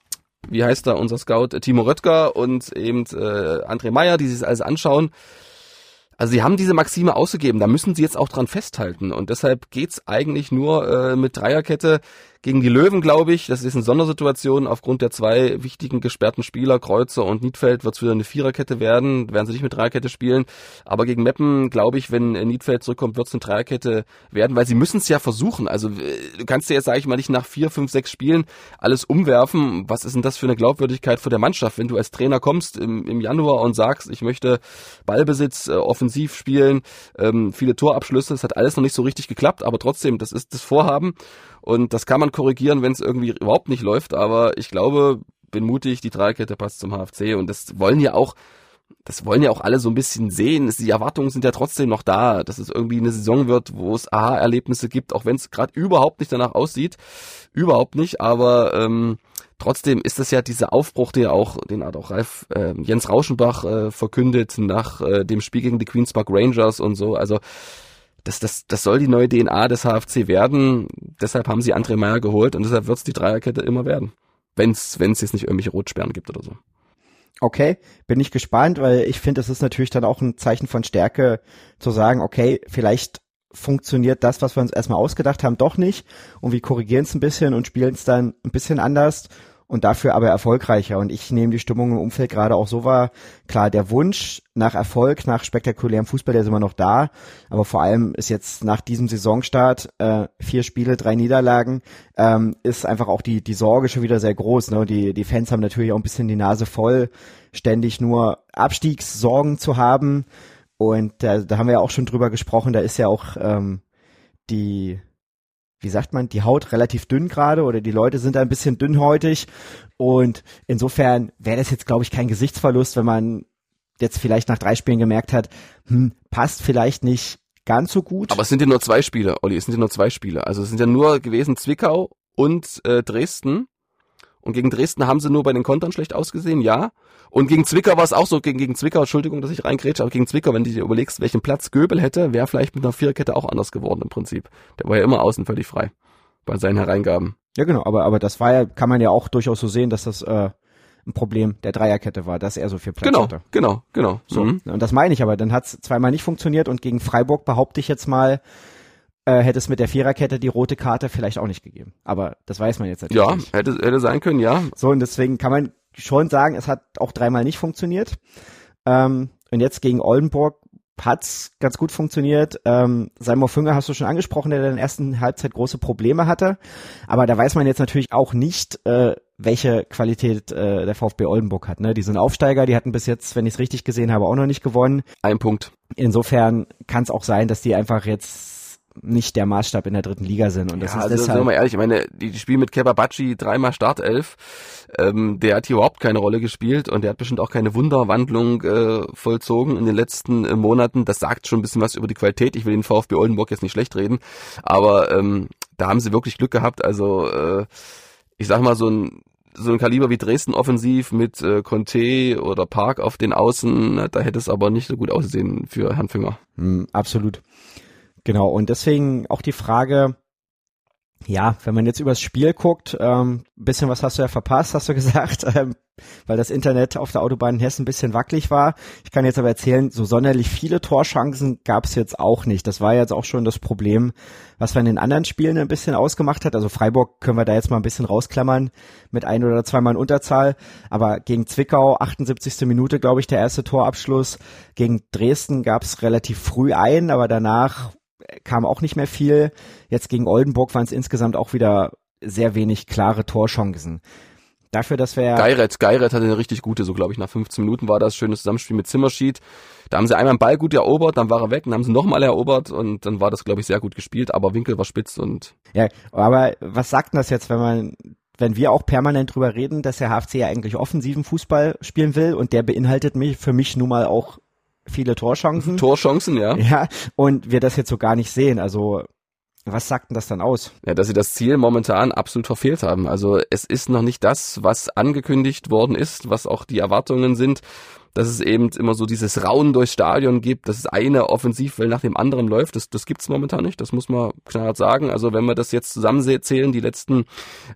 wie heißt da unser Scout, äh, Timo Röttger und eben äh, André Meyer, die sich das alles anschauen. Also sie haben diese Maxime ausgegeben, da müssen sie jetzt auch dran festhalten. Und deshalb geht's eigentlich nur äh, mit Dreierkette gegen die Löwen, glaube ich. Das ist eine Sondersituation. Aufgrund der zwei wichtigen gesperrten Spieler, Kreuzer und Niedfeld, wird's wieder eine Viererkette werden. Werden sie nicht mit Dreierkette spielen. Aber gegen Meppen, glaube ich, wenn äh, Niedfeld zurückkommt, wird's eine Dreierkette werden, weil sie müssen es ja versuchen. Also äh, du kannst dir jetzt, sage ich mal, nicht nach vier, fünf, sechs Spielen alles umwerfen. Was ist denn das für eine Glaubwürdigkeit vor der Mannschaft, wenn du als Trainer kommst im, im Januar und sagst, ich möchte Ballbesitz, äh, offensiv spielen, ähm, viele Torabschlüsse. Es hat alles noch nicht so richtig geklappt, aber trotzdem, das ist das Vorhaben und das kann man korrigieren, wenn es irgendwie überhaupt nicht läuft. Aber ich glaube, bin mutig, die Dreierkette passt zum HFC und das wollen ja auch das wollen ja auch alle so ein bisschen sehen. Die Erwartungen sind ja trotzdem noch da, dass es irgendwie eine Saison wird, wo es Aha-Erlebnisse gibt, auch wenn es gerade überhaupt nicht danach aussieht. Überhaupt nicht, aber ähm, trotzdem ist das ja dieser Aufbruch, der auch, den hat auch Ralf äh, Jens Rauschenbach äh, verkündet nach äh, dem Spiel gegen die Queens Park Rangers und so. Also das, das, das soll die neue DNA des HFC werden. Deshalb haben sie André Meyer geholt und deshalb wird es die Dreierkette immer werden. Wenn es jetzt nicht irgendwelche Rotsperren gibt oder so. Okay, bin ich gespannt, weil ich finde, es ist natürlich dann auch ein Zeichen von Stärke zu sagen, okay, vielleicht funktioniert das, was wir uns erstmal ausgedacht haben, doch nicht und wir korrigieren es ein bisschen und spielen es dann ein bisschen anders und dafür aber erfolgreicher. Und ich nehme die Stimmung im Umfeld gerade auch so wahr. Klar, der Wunsch nach Erfolg, nach spektakulärem Fußball, der ist immer noch da. Aber vor allem ist jetzt nach diesem Saisonstart äh, vier Spiele, drei Niederlagen, ähm, ist einfach auch die die Sorge schon wieder sehr groß. Ne? Und Die die Fans haben natürlich auch ein bisschen die Nase voll, ständig nur Abstiegssorgen zu haben. Und da, da haben wir ja auch schon drüber gesprochen. Da ist ja auch ähm, die wie sagt man, die Haut relativ dünn gerade oder die Leute sind ein bisschen dünnhäutig und insofern wäre das jetzt, glaube ich, kein Gesichtsverlust, wenn man jetzt vielleicht nach drei Spielen gemerkt hat, hm, passt vielleicht nicht ganz so gut. Aber es sind ja nur zwei Spiele, Olli, es sind ja nur zwei Spiele. Also es sind ja nur gewesen Zwickau und äh, Dresden. Und gegen Dresden haben sie nur bei den Kontern schlecht ausgesehen, ja. Und gegen Zwickau war es auch so, gegen, gegen Zwickau, Entschuldigung, dass ich reingrätsche, aber gegen Zwickau, wenn du dir überlegst, welchen Platz Göbel hätte, wäre vielleicht mit einer Viererkette auch anders geworden im Prinzip. Der war ja immer außen völlig frei bei seinen Hereingaben. ja, genau, aber, aber das war ja, kann man ja auch durchaus so sehen, dass das äh, ein Problem der Dreierkette war, dass er so viel Platz Genau, hatte. genau, genau. So, Mhm. und das meine ich aber, dann hat es zweimal nicht funktioniert und gegen Freiburg behaupte ich jetzt mal, äh, hätte es mit der Viererkette die rote Karte vielleicht auch nicht gegeben. Aber das weiß man jetzt natürlich Ja, nicht. hätte, hätte sein können, ja. So, und deswegen kann man schon sagen, es hat auch dreimal nicht funktioniert. Ähm, und jetzt gegen Oldenburg hat's ganz gut funktioniert. Ähm, Seymour Fünger hast du schon angesprochen, der in der ersten Halbzeit große Probleme hatte. Aber da weiß man jetzt natürlich auch nicht, äh, welche Qualität äh, der VfB Oldenburg hat. Ne? Die sind Aufsteiger, die hatten bis jetzt, wenn ich es richtig gesehen habe, auch noch nicht gewonnen. Ein Punkt. Insofern kann es auch sein, dass die einfach jetzt nicht der Maßstab in der dritten Liga sind. Und das ja, ist also deshalb. wir mal ehrlich, ich meine, die, die spielen mit Kebabachi dreimal Startelf. Ähm, der hat hier überhaupt keine Rolle gespielt und der hat bestimmt auch keine Wunderwandlung äh, vollzogen in den letzten äh, Monaten. Das sagt schon ein bisschen was über die Qualität. Ich will den VfB Oldenburg jetzt nicht schlecht reden, aber ähm, da haben sie wirklich Glück gehabt. Also äh, ich sag mal so ein so ein Kaliber wie Dresden offensiv mit äh, Conte oder Park auf den Außen, da hätte es aber nicht so gut ausgesehen für Herrn Fünger. Hm, absolut. Genau, und deswegen auch die Frage, ja, wenn man jetzt übers Spiel guckt, ähm, bisschen was hast du ja verpasst, hast du gesagt, ähm, weil das Internet auf der Autobahn in Hessen ein bisschen wackelig war. Ich kann jetzt aber erzählen, so sonderlich viele Torchancen gab es jetzt auch nicht. Das war jetzt auch schon das Problem, was wir in den anderen Spielen ein bisschen ausgemacht hat. Also Freiburg können wir da jetzt mal ein bisschen rausklammern mit ein oder zweimal in Unterzahl. Aber gegen Zwickau, 78. Minute, glaube ich, der erste Torabschluss. Gegen Dresden gab es relativ früh ein, aber danach kam auch nicht mehr viel. Jetzt gegen Oldenburg waren es insgesamt auch wieder sehr wenig klare Torchancen. Dafür, dass wir Geiret, Geiret hatte eine richtig gute, so glaube ich, nach 15 Minuten war das schönes Zusammenspiel mit Zimmerschied. Da haben sie einmal einen Ball gut erobert, dann war er weg, dann haben sie nochmal erobert und dann war das, glaube ich, sehr gut gespielt, aber Winkel war spitz und. Ja, aber was sagt denn das jetzt, wenn man, wenn wir auch permanent drüber reden, dass der HFC ja eigentlich offensiven Fußball spielen will und der beinhaltet mich für mich nun mal auch viele Torchancen. Torchancen, ja. Ja, und wir das jetzt so gar nicht sehen. Also was sagt denn das dann aus? Ja, dass sie das Ziel momentan absolut verfehlt haben. Also es ist noch nicht das, was angekündigt worden ist, was auch die Erwartungen sind, dass es eben immer so dieses Rauen durchs Stadion gibt, dass es eine Offensivwelle nach dem anderen läuft. Das, das gibt's momentan nicht, das muss man knallhart sagen. Also wenn wir das jetzt zusammenzählen, die letzten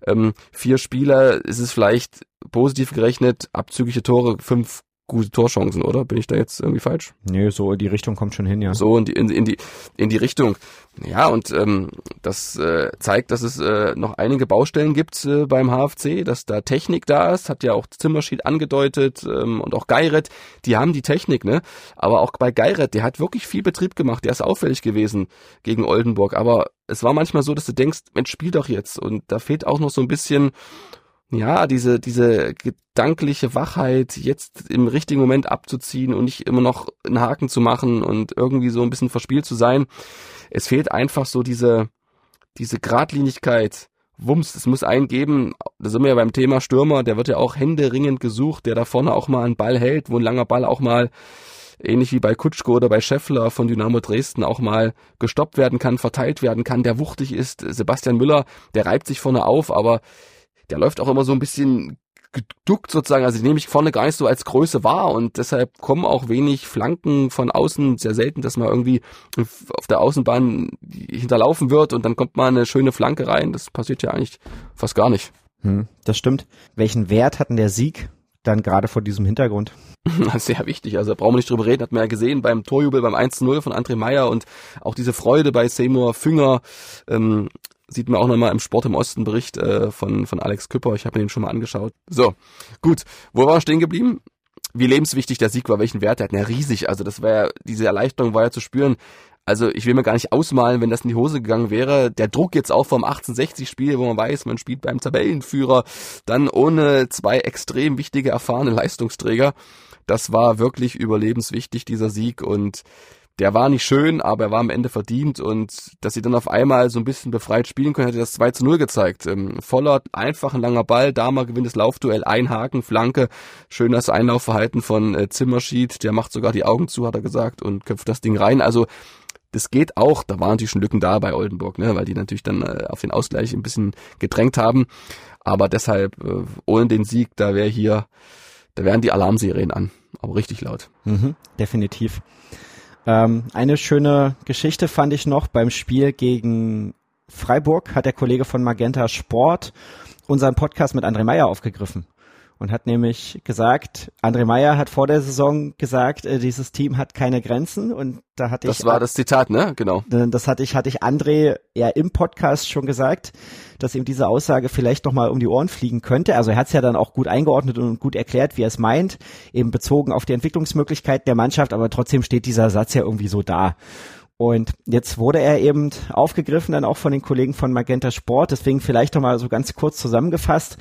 ähm, vier Spieler, ist es vielleicht positiv gerechnet, abzügliche Tore, fünf gute Torchancen, oder? Bin ich da jetzt irgendwie falsch? Nee, so in die Richtung kommt schon hin, ja. So in die, in, in die, in die Richtung. Ja, und ähm, das äh, zeigt, dass es äh, noch einige Baustellen gibt äh, beim HFC, dass da Technik da ist, hat ja auch Zimmerschied angedeutet ähm, und auch Geiret, die haben die Technik, ne? Aber auch bei Geiret, der hat wirklich viel Betrieb gemacht, der ist auffällig gewesen gegen Oldenburg. Aber es war manchmal so, dass du denkst, Mensch, spiel doch jetzt. Und da fehlt auch noch so ein bisschen ja, diese, diese gedankliche Wachheit, jetzt im richtigen Moment abzuziehen und nicht immer noch einen Haken zu machen und irgendwie so ein bisschen verspielt zu sein. Es fehlt einfach so diese, diese Gradlinigkeit. Wumms, es muss einen geben, da sind wir ja beim Thema Stürmer, der wird ja auch händeringend gesucht, der da vorne auch mal einen Ball hält, wo ein langer Ball auch mal ähnlich wie bei Kutschko oder bei Scheffler von Dynamo Dresden auch mal gestoppt werden kann, verteilt werden kann, der wuchtig ist. Sebastian Müller, der reibt sich vorne auf, aber der läuft auch immer so ein bisschen geduckt sozusagen, also die nehme ich vorne gar nicht so als Größe wahr und deshalb kommen auch wenig Flanken von außen, sehr selten, dass man irgendwie auf der Außenbahn hinterlaufen wird und dann kommt mal eine schöne Flanke rein, das passiert ja eigentlich fast gar nicht. Hm, das stimmt. Welchen Wert hat denn der Sieg dann gerade vor diesem Hintergrund? Sehr wichtig, also brauchen wir nicht drüber reden, hat man ja gesehen beim Torjubel beim 1-0 von André Meyer und auch diese Freude bei Seymour Fünger, ähm, sieht man auch nochmal im Sport im Osten Bericht äh, von, von Alex Küpper. Ich habe mir den schon mal angeschaut. So, gut. Wo war er stehen geblieben? Wie lebenswichtig der Sieg war, welchen Wert er hat. Na, riesig. Also das war ja, diese Erleichterung war ja zu spüren. Also ich will mir gar nicht ausmalen, wenn das in die Hose gegangen wäre. Der Druck jetzt auch vom 1860-Spiel, wo man weiß, man spielt beim Tabellenführer, dann ohne zwei extrem wichtige, erfahrene Leistungsträger. Das war wirklich überlebenswichtig, dieser Sieg. Und der war nicht schön, aber er war am Ende verdient und dass sie dann auf einmal so ein bisschen befreit spielen können, hätte das 2 zu 0 gezeigt. Ähm, voller, einfach ein langer Ball, Dama gewinnt das Laufduell, Einhaken, Flanke, schönes Einlaufverhalten von äh, Zimmerschied, der macht sogar die Augen zu, hat er gesagt, und köpft das Ding rein. Also das geht auch, da waren natürlich schon Lücken da bei Oldenburg, ne, weil die natürlich dann äh, auf den Ausgleich ein bisschen gedrängt haben. Aber deshalb, äh, ohne den Sieg, da wäre hier, da wären die Alarmserien an, aber richtig laut. Mhm, definitiv. Ähm, eine schöne Geschichte fand ich noch beim Spiel gegen Freiburg hat der Kollege von Magenta Sport unseren Podcast mit André Meyer aufgegriffen. Und hat nämlich gesagt, André Meyer hat vor der Saison gesagt, äh, dieses Team hat keine Grenzen und da hatte das ich. Das war das Zitat, ne? Genau. Das hatte ich, hatte ich André ja im Podcast schon gesagt, dass ihm diese Aussage vielleicht nochmal um die Ohren fliegen könnte. Also er hat es ja dann auch gut eingeordnet und gut erklärt, wie er es meint, eben bezogen auf die Entwicklungsmöglichkeiten der Mannschaft, aber trotzdem steht dieser Satz ja irgendwie so da. Und jetzt wurde er eben aufgegriffen dann auch von den Kollegen von Magenta Sport. Deswegen vielleicht nochmal so ganz kurz zusammengefasst.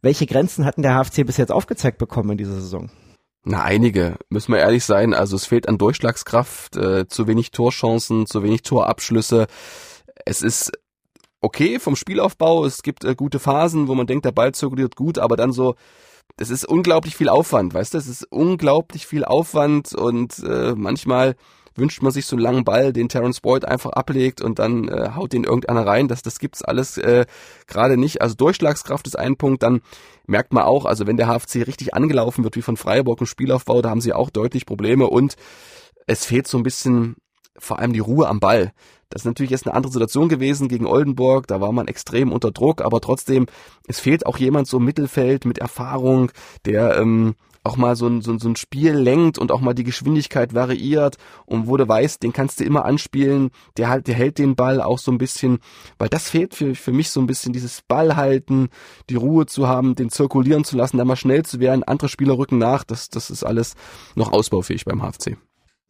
Welche Grenzen hatten der HFC bis jetzt aufgezeigt bekommen in dieser Saison? Na, einige, müssen wir ehrlich sein. Also es fehlt an Durchschlagskraft, äh, zu wenig Torchancen, zu wenig Torabschlüsse. Es ist okay vom Spielaufbau, es gibt äh, gute Phasen, wo man denkt, der Ball zirkuliert gut, aber dann so, das ist unglaublich viel Aufwand, weißt du, es ist unglaublich viel Aufwand und äh, manchmal wünscht man sich so einen langen Ball, den Terence Boyd einfach ablegt und dann äh, haut den irgendeiner rein. Das, das gibt's alles äh, gerade nicht. Also Durchschlagskraft ist ein Punkt. Dann merkt man auch, also wenn der HFC richtig angelaufen wird wie von Freiburg im Spielaufbau, da haben sie auch deutlich Probleme und es fehlt so ein bisschen vor allem die Ruhe am Ball. Das ist natürlich jetzt eine andere Situation gewesen gegen Oldenburg, da war man extrem unter Druck, aber trotzdem, es fehlt auch jemand so im Mittelfeld mit Erfahrung, der ähm, auch mal so ein, so, ein, so ein Spiel lenkt und auch mal die Geschwindigkeit variiert und wo du weißt, den kannst du immer anspielen, der halt, der hält den Ball auch so ein bisschen, weil das fehlt für, für mich so ein bisschen, dieses Ball halten, die Ruhe zu haben, den zirkulieren zu lassen, da mal schnell zu werden, andere Spieler rücken nach, das, das ist alles noch ausbaufähig beim HFC.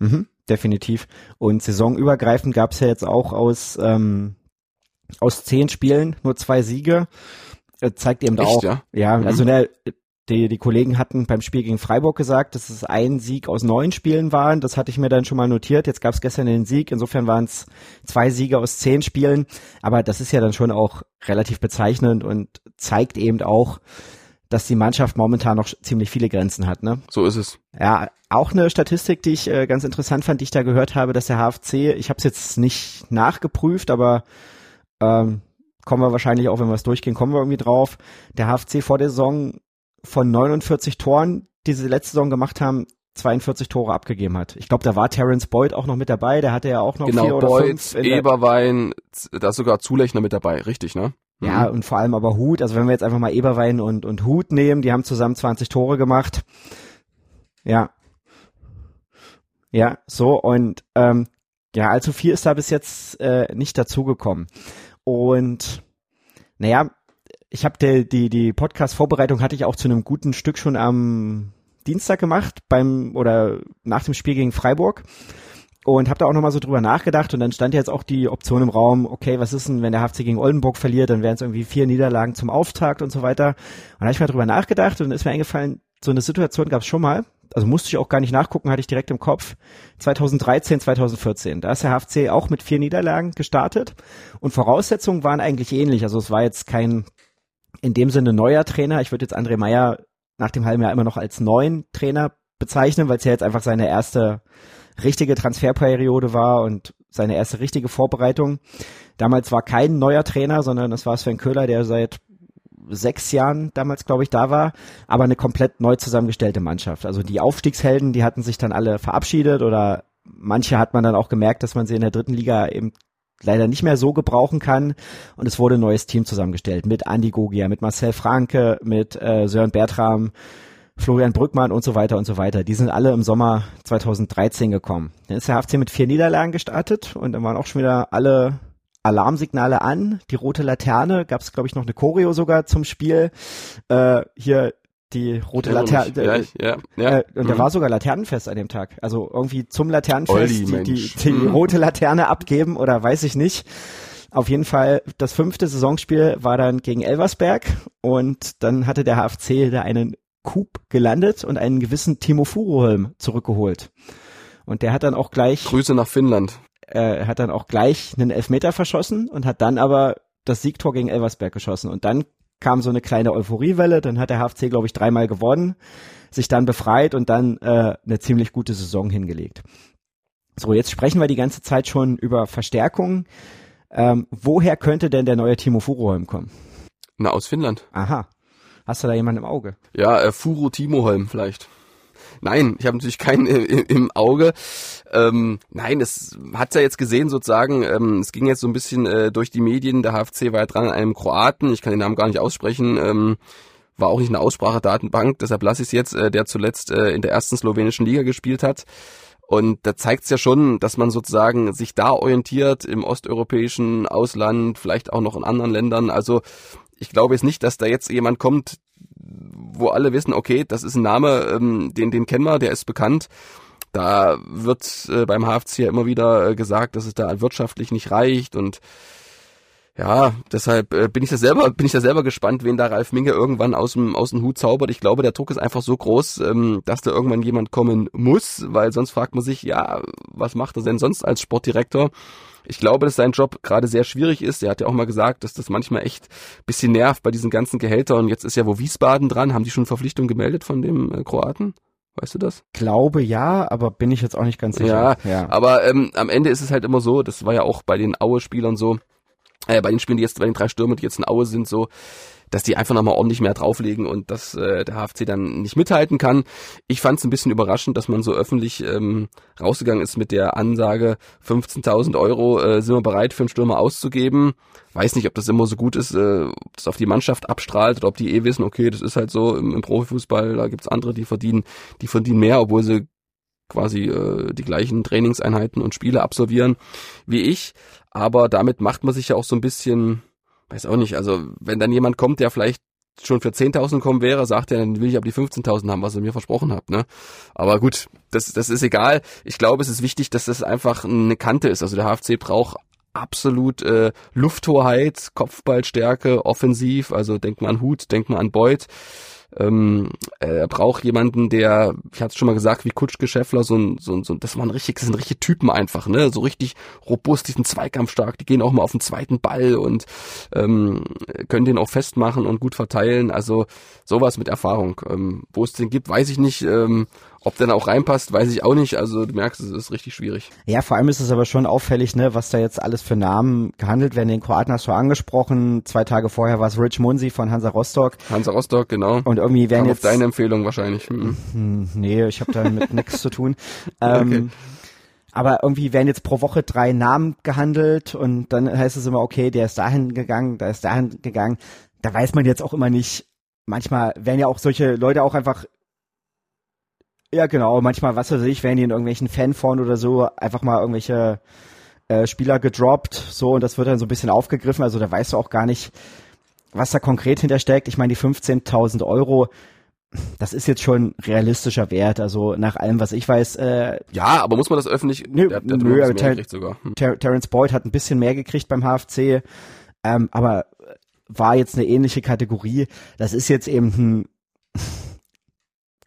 Mhm, definitiv. Und saisonübergreifend gab es ja jetzt auch aus, ähm, aus zehn Spielen nur zwei Siege. Äh, zeigt eben Echt, auch, ja, ja mhm. also ne, die, die Kollegen hatten beim Spiel gegen Freiburg gesagt, dass es ein Sieg aus neun Spielen waren. Das hatte ich mir dann schon mal notiert. Jetzt gab es gestern den Sieg. Insofern waren es zwei Siege aus zehn Spielen. Aber das ist ja dann schon auch relativ bezeichnend und zeigt eben auch, dass die Mannschaft momentan noch ziemlich viele Grenzen hat. Ne? So ist es. Ja, auch eine Statistik, die ich äh, ganz interessant fand, die ich da gehört habe, dass der HFC, ich habe es jetzt nicht nachgeprüft, aber ähm, kommen wir wahrscheinlich auch, wenn wir es durchgehen, kommen wir irgendwie drauf. Der HFC vor der Saison von 49 Toren, die sie letzte Saison gemacht haben, 42 Tore abgegeben hat. Ich glaube, da war Terence Boyd auch noch mit dabei, der hatte ja auch noch genau, vier oder Boyd, fünf. Eberwein, da ist sogar Zulechner mit dabei, richtig, ne? Ja, mhm. und vor allem aber Hut, also wenn wir jetzt einfach mal Eberwein und, und Hut nehmen, die haben zusammen 20 Tore gemacht. Ja. Ja, so und ähm, ja, allzu viel ist da bis jetzt äh, nicht dazugekommen. Und naja, ich habe die, die, die Podcast-Vorbereitung hatte ich auch zu einem guten Stück schon am Dienstag gemacht, beim oder nach dem Spiel gegen Freiburg. Und habe da auch nochmal so drüber nachgedacht und dann stand jetzt auch die Option im Raum, okay, was ist denn, wenn der HFC gegen Oldenburg verliert, dann wären es irgendwie vier Niederlagen zum Auftakt und so weiter. Und da habe ich mal drüber nachgedacht und dann ist mir eingefallen, so eine Situation gab es schon mal, also musste ich auch gar nicht nachgucken, hatte ich direkt im Kopf. 2013, 2014. Da ist der HFC auch mit vier Niederlagen gestartet und Voraussetzungen waren eigentlich ähnlich. Also es war jetzt kein in dem Sinne neuer Trainer. Ich würde jetzt André Meyer nach dem halben Jahr immer noch als neuen Trainer bezeichnen, weil es ja jetzt einfach seine erste richtige Transferperiode war und seine erste richtige Vorbereitung. Damals war kein neuer Trainer, sondern es war Sven Köhler, der seit sechs Jahren damals, glaube ich, da war, aber eine komplett neu zusammengestellte Mannschaft. Also die Aufstiegshelden, die hatten sich dann alle verabschiedet oder manche hat man dann auch gemerkt, dass man sie in der dritten Liga eben leider nicht mehr so gebrauchen kann. Und es wurde ein neues Team zusammengestellt mit Andy Gogia, mit Marcel Franke, mit äh, Sören Bertram, Florian Brückmann und so weiter und so weiter. Die sind alle im Sommer 2013 gekommen. Dann ist der HFC mit vier Niederlagen gestartet und dann waren auch schon wieder alle Alarmsignale an. Die rote Laterne, gab es glaube ich noch eine Choreo sogar zum Spiel. Äh, hier die rote Laterne. Ja, ja, ja. Äh, und mhm. da war sogar Laternenfest an dem Tag. Also irgendwie zum Laternenfest Olli, die, die, die mhm. rote Laterne abgeben oder weiß ich nicht. Auf jeden Fall, das fünfte Saisonspiel war dann gegen Elversberg und dann hatte der HFC da einen Coup gelandet und einen gewissen Timo Furuholm zurückgeholt. Und der hat dann auch gleich. Grüße nach Finnland. Äh, hat dann auch gleich einen Elfmeter verschossen und hat dann aber das Siegtor gegen Elversberg geschossen. Und dann kam so eine kleine Euphoriewelle, dann hat der HFC, glaube ich, dreimal gewonnen, sich dann befreit und dann äh, eine ziemlich gute Saison hingelegt. So, jetzt sprechen wir die ganze Zeit schon über Verstärkung. Ähm, woher könnte denn der neue Timo Furuholm kommen? Na, aus Finnland. Aha. Hast du da jemanden im Auge? Ja, äh, Furo Timoholm vielleicht. Nein, ich habe natürlich keinen im, im Auge. Ähm, nein, es hat ja jetzt gesehen sozusagen, ähm, es ging jetzt so ein bisschen äh, durch die Medien, der HFC war ja dran an einem Kroaten, ich kann den Namen gar nicht aussprechen, ähm, war auch nicht eine Aussprachedatenbank, deshalb lasse ich es jetzt, äh, der zuletzt äh, in der ersten slowenischen Liga gespielt hat. Und da zeigt es ja schon, dass man sozusagen sich da orientiert im osteuropäischen Ausland, vielleicht auch noch in anderen Ländern. Also ich glaube jetzt nicht, dass da jetzt jemand kommt, wo alle wissen, okay, das ist ein Name, ähm, den, den kennen wir, der ist bekannt. Da wird äh, beim HFC ja immer wieder äh, gesagt, dass es da wirtschaftlich nicht reicht und ja, deshalb äh, bin ich da selber, bin ich da selber gespannt, wen da Ralf Minge irgendwann aus dem, aus dem Hut zaubert. Ich glaube, der Druck ist einfach so groß, ähm, dass da irgendwann jemand kommen muss, weil sonst fragt man sich, ja, was macht er denn sonst als Sportdirektor? Ich glaube, dass sein Job gerade sehr schwierig ist. Er hat ja auch mal gesagt, dass das manchmal echt bisschen nervt bei diesen ganzen Gehältern. Jetzt ist ja wo Wiesbaden dran. Haben die schon Verpflichtung gemeldet von dem äh, Kroaten? Weißt du das? Glaube ja, aber bin ich jetzt auch nicht ganz sicher. Ja, ja. aber ähm, am Ende ist es halt immer so, das war ja auch bei den Aue-Spielern so, äh, bei den Spielen, die jetzt, bei den drei Stürmen, die jetzt in Aue sind, so, dass die einfach nochmal ordentlich mehr drauflegen und dass äh, der HFC dann nicht mithalten kann. Ich fand es ein bisschen überraschend, dass man so öffentlich ähm, rausgegangen ist mit der Ansage, 15.000 Euro äh, sind wir bereit für einen Stürmer auszugeben. Weiß nicht, ob das immer so gut ist, äh, ob das auf die Mannschaft abstrahlt oder ob die eh wissen, okay, das ist halt so im, im Profifußball, da gibt's andere, die verdienen, die verdienen mehr, obwohl sie quasi äh, die gleichen Trainingseinheiten und Spiele absolvieren wie ich. Aber damit macht man sich ja auch so ein bisschen, weiß auch nicht, also wenn dann jemand kommt, der vielleicht schon für 10.000 kommen wäre, sagt er, dann will ich aber die 15.000 haben, was ihr mir versprochen habt. Ne? Aber gut, das, das ist egal. Ich glaube, es ist wichtig, dass das einfach eine Kante ist. Also der HFC braucht absolut äh, Lufthoheit, Kopfballstärke, offensiv. Also denkt man an Hut, denkt man an Beuth. Ähm, er braucht jemanden, der, ich hatte es schon mal gesagt, wie Kutschke Schäffler, so ein, so ein, so ein, das waren richtig, das sind richtige Typen einfach, ne, so richtig robust, die sind zweikampfstark, die gehen auch mal auf den zweiten Ball und ähm, können den auch festmachen und gut verteilen. Also sowas mit Erfahrung. Ähm, wo es den gibt, weiß ich nicht. Ähm, ob der auch reinpasst, weiß ich auch nicht. Also du merkst, es ist richtig schwierig. Ja, vor allem ist es aber schon auffällig, ne, was da jetzt alles für Namen gehandelt werden. Den Kroaten hast du angesprochen. Zwei Tage vorher war es Rich Munsi von Hansa Rostock. Hansa Rostock, genau. Und irgendwie werden Kam jetzt... auf deine Empfehlung wahrscheinlich. Hm. hm nee, ich habe damit nichts zu tun. Ähm, okay. Aber irgendwie werden jetzt pro Woche drei Namen gehandelt und dann heißt es immer, okay, der ist dahin gegangen, da ist dahin gegangen. Da weiß man jetzt auch immer nicht, manchmal werden ja auch solche Leute auch einfach ja, genau. Manchmal, was weiß ich, werden die in irgendwelchen Fanforen oder so einfach mal irgendwelche äh, Spieler gedroppt, so, und das wird dann so ein bisschen aufgegriffen. Also da weißt du auch gar nicht, was da konkret hintersteckt. Ich meine, die 15.000 Euro, das ist jetzt schon realistischer Wert. Also nach allem, was ich weiß. Äh, ja, aber muss man das öffentlich? Nö, der, der nö aber Ter sogar. Hm. Ter Terence Boyd hat ein bisschen mehr gekriegt beim HFC, ähm, aber war jetzt eine ähnliche Kategorie. Das ist jetzt eben ein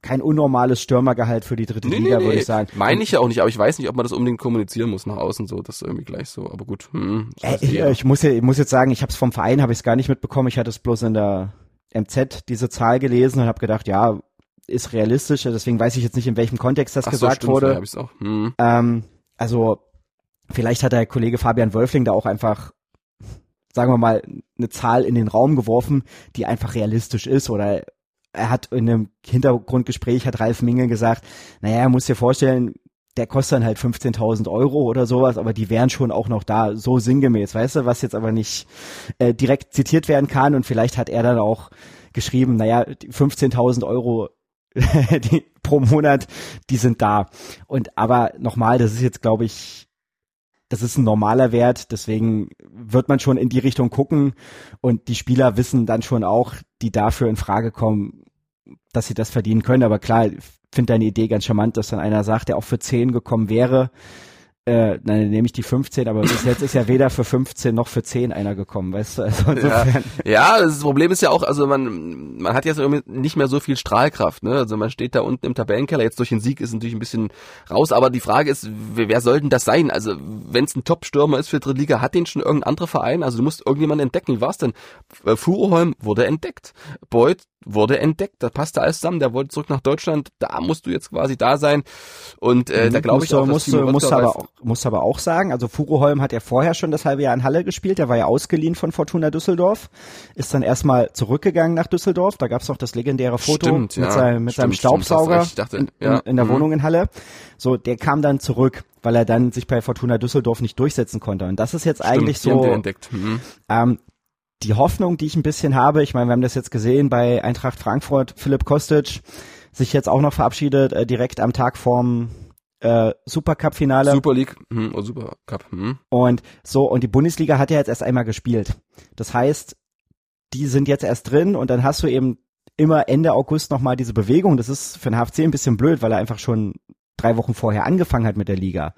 kein unnormales Stürmergehalt für die dritte nee, Liga, nee, würde ich sagen. Meine ich ja auch nicht, aber ich weiß nicht, ob man das unbedingt kommunizieren muss nach außen so, das ist irgendwie gleich so, aber gut. Hm, äh, ich, ich, muss ja, ich muss jetzt sagen, ich habe es vom Verein, habe ich es gar nicht mitbekommen, ich hatte es bloß in der MZ diese Zahl gelesen und habe gedacht, ja, ist realistisch, deswegen weiß ich jetzt nicht, in welchem Kontext das Ach gesagt so, stimmt, wurde. Auch. Hm. Ähm, also vielleicht hat der Kollege Fabian Wölfling da auch einfach sagen wir mal, eine Zahl in den Raum geworfen, die einfach realistisch ist oder er hat in einem Hintergrundgespräch hat Ralf Minge gesagt, naja, er muss dir vorstellen, der kostet dann halt 15.000 Euro oder sowas, aber die wären schon auch noch da, so sinngemäß, weißt du, was jetzt aber nicht äh, direkt zitiert werden kann und vielleicht hat er dann auch geschrieben, naja, 15.000 Euro die, pro Monat, die sind da. Und aber nochmal, das ist jetzt, glaube ich, das ist ein normaler Wert, deswegen wird man schon in die Richtung gucken und die Spieler wissen dann schon auch, die dafür in Frage kommen, dass sie das verdienen können. Aber klar, ich finde deine Idee ganz charmant, dass dann einer sagt, der auch für 10 gekommen wäre äh, dann nehme ich die 15, aber bis jetzt ist ja weder für 15 noch für 10 einer gekommen, weißt du? Also insofern. Ja, ja, das Problem ist ja auch, also man, man hat jetzt irgendwie nicht mehr so viel Strahlkraft, ne? Also man steht da unten im Tabellenkeller, jetzt durch den Sieg ist natürlich ein bisschen raus, aber die Frage ist, wer, wer soll denn das sein? Also wenn es ein Top-Stürmer ist für die dritte Liga, hat den schon irgendein anderer Verein? Also du musst irgendjemanden entdecken. Wie war's denn? Äh, Furuholm wurde entdeckt. Beuth wurde entdeckt, da passte alles zusammen, der wollte zurück nach Deutschland, da musst du jetzt quasi da sein und äh, da glaube ich auch, musst, du, musst aber auch, muss aber auch sagen, also Furuholm hat ja vorher schon das halbe Jahr in Halle gespielt, der war ja ausgeliehen von Fortuna Düsseldorf, ist dann erstmal zurückgegangen nach Düsseldorf, da gab's auch das legendäre Foto stimmt, mit, ja, seinem, mit stimmt, seinem Staubsauger dachte, in, ja. in, in, der mhm. Wohnung in Halle. So, der kam dann zurück, weil er dann sich bei Fortuna Düsseldorf nicht durchsetzen konnte. Und das ist jetzt stimmt, eigentlich so. Mhm. Ähm, die Hoffnung, die ich ein bisschen habe, ich meine, wir haben das jetzt gesehen bei Eintracht Frankfurt, Philipp Kostic sich jetzt auch noch verabschiedet, äh, direkt am Tag vorm äh, Supercup-Finale. Super League, hm, oh, Supercup. Hm. Und so, und die Bundesliga hat ja jetzt erst einmal gespielt. Das heißt, die sind jetzt erst drin und dann hast du eben immer Ende August nochmal diese Bewegung. Das ist für den HFC ein bisschen blöd, weil er einfach schon drei Wochen vorher angefangen hat mit der Liga.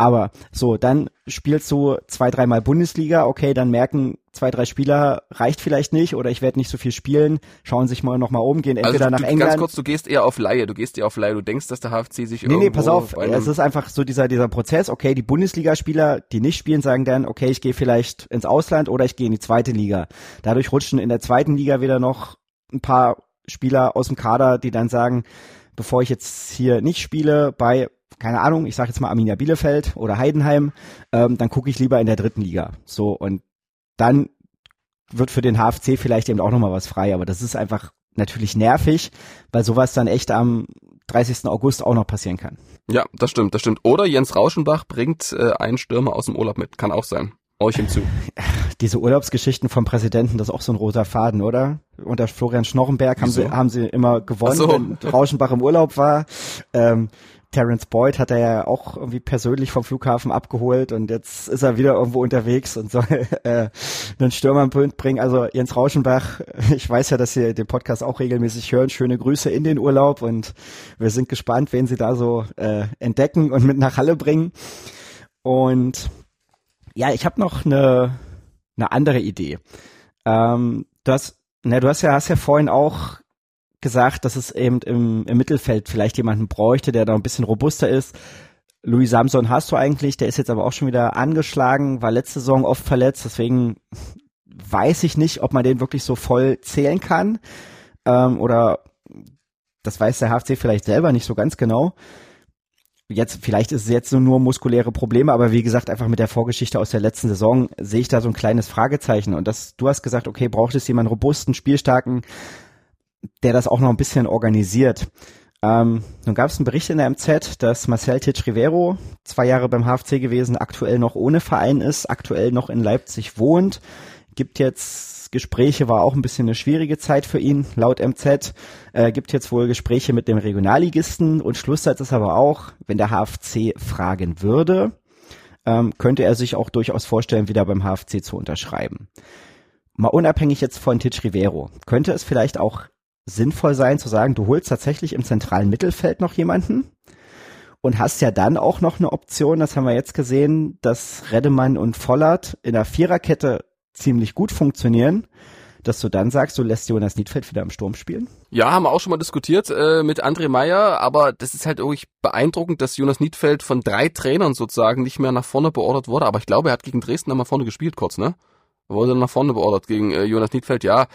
Aber so, dann spielst du zwei, dreimal Bundesliga, okay, dann merken zwei, drei Spieler, reicht vielleicht nicht oder ich werde nicht so viel spielen, schauen sich mal nochmal um, gehen entweder also du, nach England. Ganz kurz, du gehst eher auf Laie, du gehst eher auf Laie, du denkst, dass der HFC sich Nee, nee, pass auf, es ist einfach so dieser, dieser Prozess, okay, die Bundesligaspieler, die nicht spielen, sagen dann, okay, ich gehe vielleicht ins Ausland oder ich gehe in die zweite Liga. Dadurch rutschen in der zweiten Liga wieder noch ein paar Spieler aus dem Kader, die dann sagen, bevor ich jetzt hier nicht spiele bei keine Ahnung, ich sage jetzt mal Arminia Bielefeld oder Heidenheim, ähm, dann gucke ich lieber in der dritten Liga. So und dann wird für den HFC vielleicht eben auch nochmal was frei, aber das ist einfach natürlich nervig, weil sowas dann echt am 30. August auch noch passieren kann. Ja, das stimmt, das stimmt. Oder Jens Rauschenbach bringt äh, einen Stürmer aus dem Urlaub mit, kann auch sein. Euch ihm zu. Diese Urlaubsgeschichten vom Präsidenten, das ist auch so ein roter Faden, oder? Unter Florian Schnorrenberg haben sie, haben sie immer gewonnen, so. wenn Rauschenbach im Urlaub war. Ähm, Terence Boyd hat er ja auch irgendwie persönlich vom Flughafen abgeholt und jetzt ist er wieder irgendwo unterwegs und soll äh, einen Stürmer bringen. Also Jens Rauschenbach, ich weiß ja, dass Sie den Podcast auch regelmäßig hören. Schöne Grüße in den Urlaub und wir sind gespannt, wen Sie da so äh, entdecken und mit nach Halle bringen. Und ja, ich habe noch eine, eine andere Idee. Ähm, du hast, ne, du hast ja, hast ja vorhin auch gesagt, dass es eben im, im Mittelfeld vielleicht jemanden bräuchte, der da ein bisschen robuster ist. Louis Samson hast du eigentlich, der ist jetzt aber auch schon wieder angeschlagen, war letzte Saison oft verletzt, deswegen weiß ich nicht, ob man den wirklich so voll zählen kann. Ähm, oder das weiß der HFC vielleicht selber nicht so ganz genau. Jetzt, vielleicht ist es jetzt nur, nur muskuläre Probleme, aber wie gesagt, einfach mit der Vorgeschichte aus der letzten Saison sehe ich da so ein kleines Fragezeichen. Und das, du hast gesagt, okay, braucht es jemanden robusten, spielstarken, der das auch noch ein bisschen organisiert. Ähm, nun gab es einen Bericht in der MZ, dass Marcel Titsch Rivero, zwei Jahre beim HFC gewesen, aktuell noch ohne Verein ist, aktuell noch in Leipzig wohnt, gibt jetzt Gespräche, war auch ein bisschen eine schwierige Zeit für ihn, laut MZ, äh, gibt jetzt wohl Gespräche mit dem Regionalligisten und Schlusssatz ist aber auch, wenn der HFC fragen würde, ähm, könnte er sich auch durchaus vorstellen, wieder beim HFC zu unterschreiben. Mal unabhängig jetzt von Titch Rivero, könnte es vielleicht auch sinnvoll sein zu sagen, du holst tatsächlich im zentralen Mittelfeld noch jemanden und hast ja dann auch noch eine Option, das haben wir jetzt gesehen, dass Redemann und Vollert in der Viererkette ziemlich gut funktionieren, dass du dann sagst, du lässt Jonas Niedfeld wieder im Sturm spielen? Ja, haben wir auch schon mal diskutiert äh, mit André Meyer, aber das ist halt wirklich beeindruckend, dass Jonas Niedfeld von drei Trainern sozusagen nicht mehr nach vorne beordert wurde, aber ich glaube, er hat gegen Dresden einmal vorne gespielt kurz, ne? Wurde nach vorne beordert gegen äh, Jonas Niedfeld. Ja,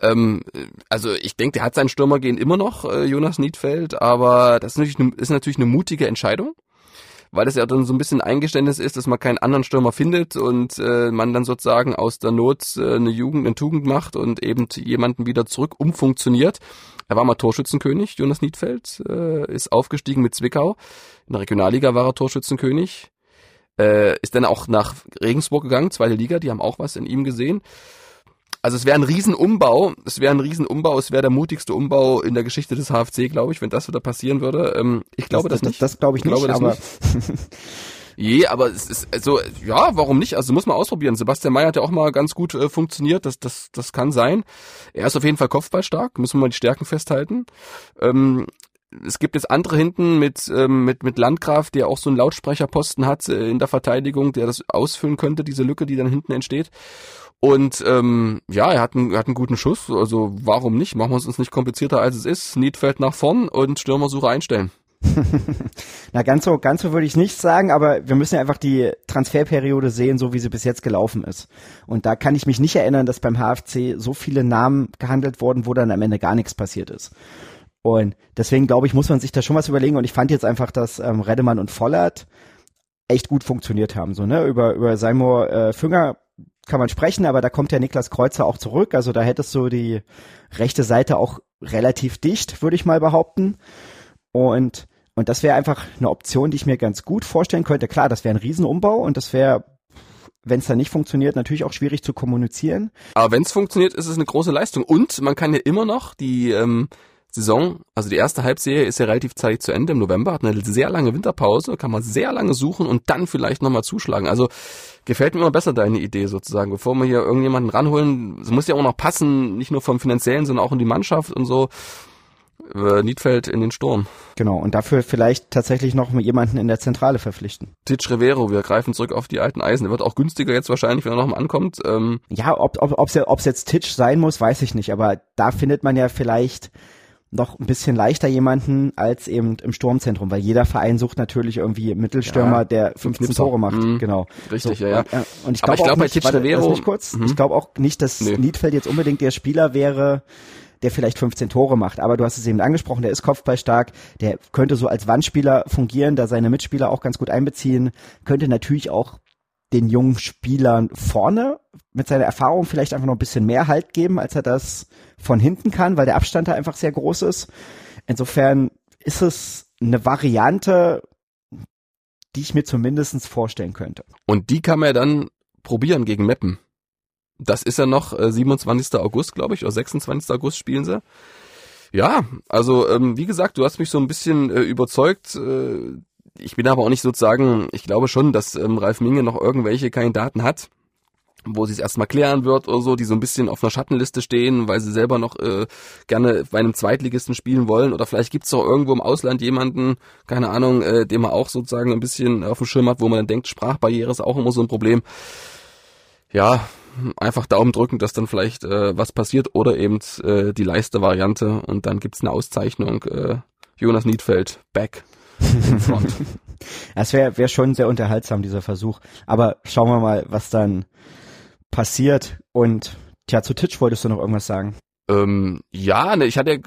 ähm, also ich denke, der hat seinen Stürmer gehen immer noch, äh, Jonas Niedfeld, aber das ist natürlich, eine, ist natürlich eine mutige Entscheidung, weil das ja dann so ein bisschen Eingeständnis ist, dass man keinen anderen Stürmer findet und äh, man dann sozusagen aus der Not äh, eine Jugend, eine Tugend macht und eben jemanden wieder zurück umfunktioniert. Er war mal Torschützenkönig, Jonas Niedfeld, äh, ist aufgestiegen mit Zwickau. In der Regionalliga war er Torschützenkönig äh, ist dann auch nach Regensburg gegangen, zweite Liga, die haben auch was in ihm gesehen. Also es wäre ein Riesenumbau, es wäre ein Riesenumbau, es wäre der mutigste Umbau in der Geschichte des HFC, glaube ich, wenn das wieder passieren würde. Ähm, ich glaube das, das, nicht. Das, das glaube ich, ich, nicht, glaube, aber Je, aber es ist also ja, warum nicht? Also muss man ausprobieren. Sebastian May hat ja auch mal ganz gut äh, funktioniert. Das das das kann sein. Er ist auf jeden Fall kopfballstark. Müssen wir mal die Stärken festhalten. Ähm, es gibt jetzt andere hinten mit, ähm, mit, mit Landgraf, der auch so einen Lautsprecherposten hat äh, in der Verteidigung, der das ausfüllen könnte, diese Lücke, die dann hinten entsteht. Und ähm, ja, er hat, einen, er hat einen guten Schuss, also warum nicht? Machen wir es uns nicht komplizierter als es ist. Niedfeld nach vorn und Stürmersuche einstellen. Na, ganz so, ganz so würde ich nicht sagen, aber wir müssen ja einfach die Transferperiode sehen, so wie sie bis jetzt gelaufen ist. Und da kann ich mich nicht erinnern, dass beim HFC so viele Namen gehandelt wurden, wo dann am Ende gar nichts passiert ist. Und deswegen glaube ich, muss man sich da schon was überlegen. Und ich fand jetzt einfach, dass ähm, Redemann und Vollert echt gut funktioniert haben. So, ne? Über, über Seymour äh, Fünger kann man sprechen, aber da kommt ja Niklas Kreuzer auch zurück. Also da hättest du die rechte Seite auch relativ dicht, würde ich mal behaupten. Und, und das wäre einfach eine Option, die ich mir ganz gut vorstellen könnte. Klar, das wäre ein Riesenumbau und das wäre wenn es dann nicht funktioniert, natürlich auch schwierig zu kommunizieren. Aber wenn es funktioniert, ist es eine große Leistung. Und man kann ja immer noch die ähm, Saison, also die erste Halbserie ist ja relativ zeitig zu Ende im November, hat eine sehr lange Winterpause, kann man sehr lange suchen und dann vielleicht nochmal zuschlagen. Also gefällt mir immer besser deine Idee sozusagen, bevor wir hier irgendjemanden ranholen. Es muss ja auch noch passen, nicht nur vom finanziellen, sondern auch in die Mannschaft und so. Äh, Niedfeld in den Sturm. Genau, und dafür vielleicht tatsächlich noch jemanden in der Zentrale verpflichten. Titch Rivero, wir greifen zurück auf die alten Eisen. Der wird auch günstiger jetzt wahrscheinlich, wenn er nochmal ankommt. Ähm ja, ob es ob, ob's jetzt Titch sein muss, weiß ich nicht, aber da findet man ja vielleicht noch ein bisschen leichter jemanden als eben im Sturmzentrum, weil jeder Verein sucht natürlich irgendwie Mittelstürmer, ja, der 15 Knipser. Tore macht. Mhm. Genau. Richtig, so, ja, ja. Und, und ich glaube glaub, Titch Rivero, nicht kurz, mhm. ich glaube auch nicht, dass nee. Niedfeld jetzt unbedingt der Spieler wäre, der vielleicht 15 Tore macht. Aber du hast es eben angesprochen, der ist kopfballstark, der könnte so als Wandspieler fungieren, da seine Mitspieler auch ganz gut einbeziehen, könnte natürlich auch den jungen Spielern vorne mit seiner Erfahrung vielleicht einfach noch ein bisschen mehr Halt geben, als er das von hinten kann, weil der Abstand da einfach sehr groß ist. Insofern ist es eine Variante, die ich mir zumindest vorstellen könnte. Und die kann man ja dann probieren gegen Meppen. Das ist ja noch äh, 27. August, glaube ich, oder 26. August spielen sie. Ja, also ähm, wie gesagt, du hast mich so ein bisschen äh, überzeugt. Äh, ich bin aber auch nicht sozusagen, ich glaube schon, dass ähm, Ralf Minge noch irgendwelche Kandidaten hat, wo sie es erstmal klären wird oder so, die so ein bisschen auf einer Schattenliste stehen, weil sie selber noch äh, gerne bei einem Zweitligisten spielen wollen. Oder vielleicht gibt's doch irgendwo im Ausland jemanden, keine Ahnung, äh, den man auch sozusagen ein bisschen auf dem Schirm hat, wo man dann denkt, Sprachbarriere ist auch immer so ein Problem. Ja, einfach Daumen drücken, dass dann vielleicht äh, was passiert oder eben äh, die Leiste-Variante und dann gibt's eine Auszeichnung. Äh, Jonas Niedfeld, back in front. Das wäre wär schon sehr unterhaltsam, dieser Versuch. Aber schauen wir mal, was dann passiert. Und tja, zu Titch wolltest du noch irgendwas sagen? Ähm, ja, ne, ich hatte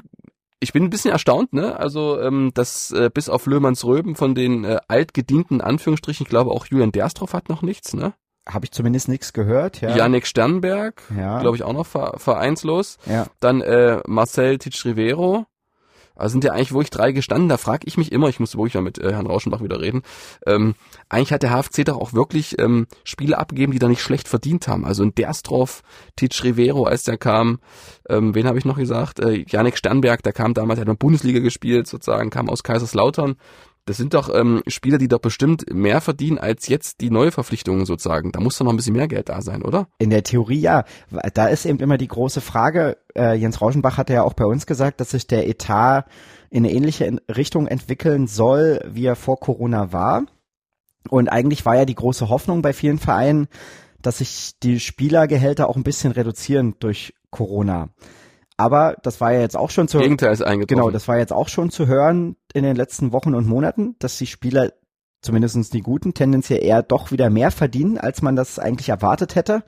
ich bin ein bisschen erstaunt, ne? Also, ähm, dass äh, bis auf Löhmanns Röben von den äh, altgedienten Anführungsstrichen, ich glaube auch Julian Derstroff hat noch nichts, ne? Habe ich zumindest nichts gehört, ja. Janik Sternberg, ja. glaube ich auch noch vereinslos. Ja. Dann äh, Marcel Titsch Rivero, also sind ja eigentlich wirklich drei gestanden. Da frage ich mich immer, ich muss wirklich mal mit äh, Herrn Rauschenbach wieder reden. Ähm, eigentlich hat der HFC doch auch wirklich ähm, Spiele abgegeben, die da nicht schlecht verdient haben. Also in Derstroff, Titsch Rivero, als der kam, ähm, wen habe ich noch gesagt? Äh, Janik Sternberg, der kam damals, der hat in der Bundesliga gespielt, sozusagen, kam aus Kaiserslautern. Das sind doch ähm, Spieler, die doch bestimmt mehr verdienen als jetzt die Neuverpflichtungen sozusagen. Da muss doch noch ein bisschen mehr Geld da sein, oder? In der Theorie ja. Da ist eben immer die große Frage. Äh, Jens Rauschenbach hatte ja auch bei uns gesagt, dass sich der Etat in eine ähnliche Richtung entwickeln soll, wie er vor Corona war. Und eigentlich war ja die große Hoffnung bei vielen Vereinen, dass sich die Spielergehälter auch ein bisschen reduzieren durch Corona. Aber das war ja jetzt auch schon zu Gegenteil ist eingetroffen. Genau, das war jetzt auch schon zu hören in den letzten Wochen und Monaten, dass die Spieler zumindestens die Guten tendenziell eher doch wieder mehr verdienen, als man das eigentlich erwartet hätte.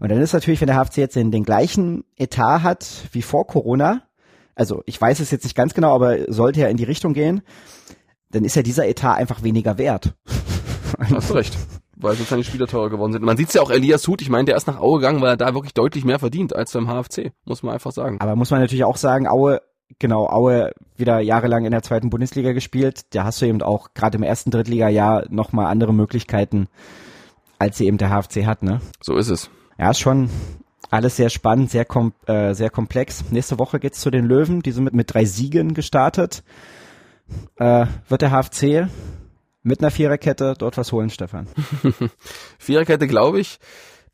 Und dann ist natürlich, wenn der HFC jetzt den, den gleichen Etat hat wie vor Corona, also ich weiß es jetzt nicht ganz genau, aber sollte ja in die Richtung gehen, dann ist ja dieser Etat einfach weniger wert. Hast recht weil sozusagen die Spieler teurer geworden sind. Man sieht es ja auch Elias Huth, ich meine, der ist nach Aue gegangen, weil er da wirklich deutlich mehr verdient als beim HFC, muss man einfach sagen. Aber muss man natürlich auch sagen, Aue, genau, Aue wieder jahrelang in der zweiten Bundesliga gespielt, da hast du eben auch gerade im ersten Drittliga-Jahr nochmal andere Möglichkeiten, als sie eben der HFC hat, ne? So ist es. Ja, ist schon alles sehr spannend, sehr, kom äh, sehr komplex. Nächste Woche geht's zu den Löwen, die sind mit, mit drei Siegen gestartet. Äh, wird der HFC mit einer Viererkette dort was holen, Stefan? Viererkette, glaube ich.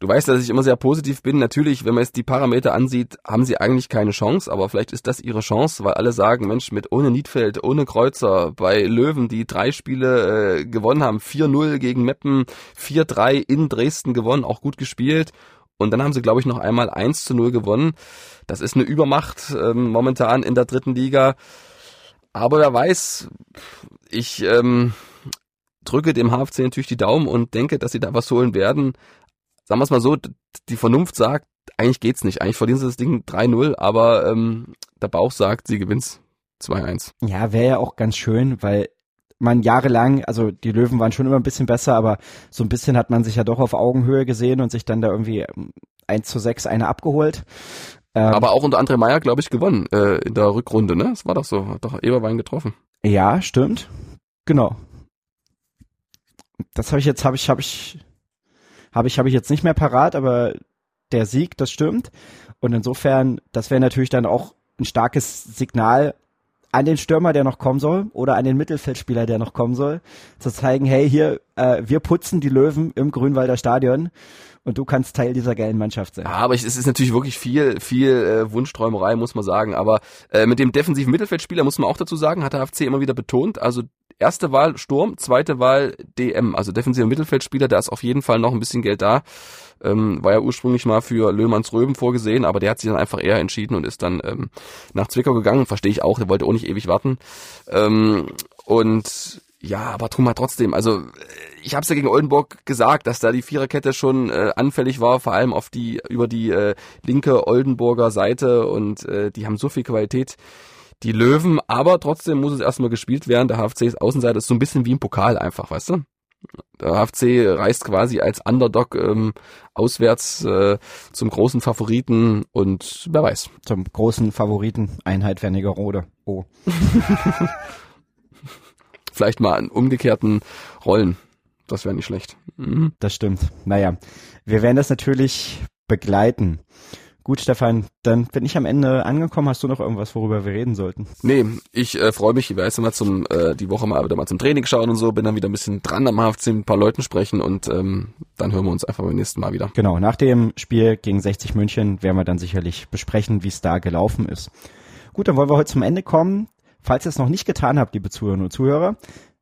Du weißt, dass ich immer sehr positiv bin. Natürlich, wenn man jetzt die Parameter ansieht, haben sie eigentlich keine Chance, aber vielleicht ist das ihre Chance, weil alle sagen, Mensch, mit ohne Niedfeld, ohne Kreuzer, bei Löwen, die drei Spiele äh, gewonnen haben, 4-0 gegen Meppen, 4-3 in Dresden gewonnen, auch gut gespielt. Und dann haben sie, glaube ich, noch einmal 1 zu 0 gewonnen. Das ist eine Übermacht ähm, momentan in der dritten Liga. Aber wer weiß, ich ähm, drücke dem HFC natürlich die Daumen und denke, dass sie da was holen werden. Sagen wir es mal so, die Vernunft sagt, eigentlich geht's nicht. Eigentlich verlieren sie das Ding 3-0, aber ähm, der Bauch sagt, sie gewinnt 2-1. Ja, wäre ja auch ganz schön, weil man jahrelang, also die Löwen waren schon immer ein bisschen besser, aber so ein bisschen hat man sich ja doch auf Augenhöhe gesehen und sich dann da irgendwie 1 zu 6 eine abgeholt. Ähm, aber auch unter André Meyer, glaube ich, gewonnen äh, in der Rückrunde, ne? Das war doch so, hat doch Eberwein getroffen. Ja, stimmt. Genau das habe ich jetzt, habe ich, habe ich, Habe ich, habe ich jetzt nicht mehr parat, aber der Sieg, das stimmt. Und insofern, das wäre natürlich dann auch ein starkes Signal an den Stürmer, der noch kommen soll, oder an den Mittelfeldspieler, der noch kommen soll, zu zeigen, hey, hier, äh, wir putzen die Löwen im Grünwalder Stadion und du kannst Teil dieser geilen Mannschaft sein. Aber es ist natürlich wirklich viel, viel äh, Wunschträumerei, muss man sagen. Aber äh, mit dem defensiven Mittelfeldspieler muss man auch dazu sagen, hat der HFC immer wieder betont. Also erste Wahl Sturm, zweite Wahl DM, also defensiver Mittelfeldspieler, da ist auf jeden Fall noch ein bisschen Geld da. Ähm, war ja ursprünglich mal für Löhmanns Röben vorgesehen, aber der hat sich dann einfach eher entschieden und ist dann ähm, nach Zwickau gegangen. Verstehe ich auch, der wollte auch nicht ewig warten. Ähm, und ja, aber Truma trotzdem, also ich habe es ja gegen Oldenburg gesagt, dass da die Viererkette schon äh, anfällig war, vor allem auf die über die äh, linke Oldenburger Seite und äh, die haben so viel Qualität die Löwen, aber trotzdem muss es erstmal gespielt werden. Der HFC ist Außenseiter, ist so ein bisschen wie im Pokal einfach, weißt du? Der HFC reist quasi als Underdog ähm, auswärts äh, zum großen Favoriten und wer weiß. Zum großen Favoriten Einheit Wernigerode. Oh. Vielleicht mal an umgekehrten Rollen. Das wäre nicht schlecht. Mhm. Das stimmt. Naja, wir werden das natürlich begleiten. Gut, Stefan, dann bin ich am Ende angekommen. Hast du noch irgendwas, worüber wir reden sollten? Nee, ich äh, freue mich, ich weiß mal zum äh, die Woche mal wieder mal zum Training schauen und so, bin dann wieder ein bisschen dran am HFC mit ein paar Leuten sprechen und ähm, dann hören wir uns einfach beim nächsten Mal wieder. Genau, nach dem Spiel gegen 60 München werden wir dann sicherlich besprechen, wie es da gelaufen ist. Gut, dann wollen wir heute zum Ende kommen. Falls ihr es noch nicht getan habt, liebe Zuhörerinnen und Zuhörer,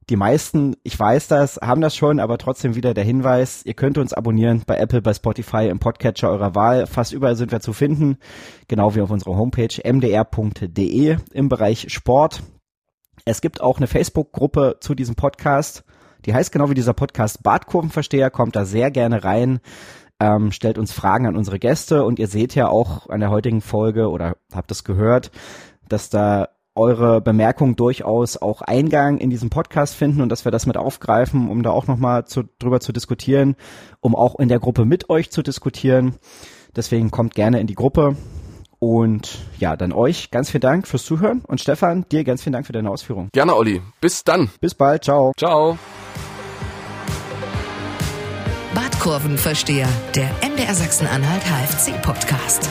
die meisten, ich weiß das, haben das schon, aber trotzdem wieder der Hinweis, ihr könnt uns abonnieren bei Apple, bei Spotify, im Podcatcher eurer Wahl. Fast überall sind wir zu finden, genau wie auf unserer Homepage mdr.de im Bereich Sport. Es gibt auch eine Facebook-Gruppe zu diesem Podcast. Die heißt genau wie dieser Podcast Bartkurvenversteher, kommt da sehr gerne rein. Ähm, stellt uns Fragen an unsere Gäste und ihr seht ja auch an der heutigen Folge oder habt es gehört, dass da eure Bemerkungen durchaus auch Eingang in diesem Podcast finden und dass wir das mit aufgreifen, um da auch nochmal zu, drüber zu diskutieren, um auch in der Gruppe mit euch zu diskutieren. Deswegen kommt gerne in die Gruppe. Und ja, dann euch ganz vielen Dank fürs Zuhören und Stefan, dir ganz vielen Dank für deine Ausführung. Gerne, Olli. Bis dann. Bis bald. Ciao. Ciao. Badkurvenversteher, der MDR Sachsen-Anhalt HFC Podcast.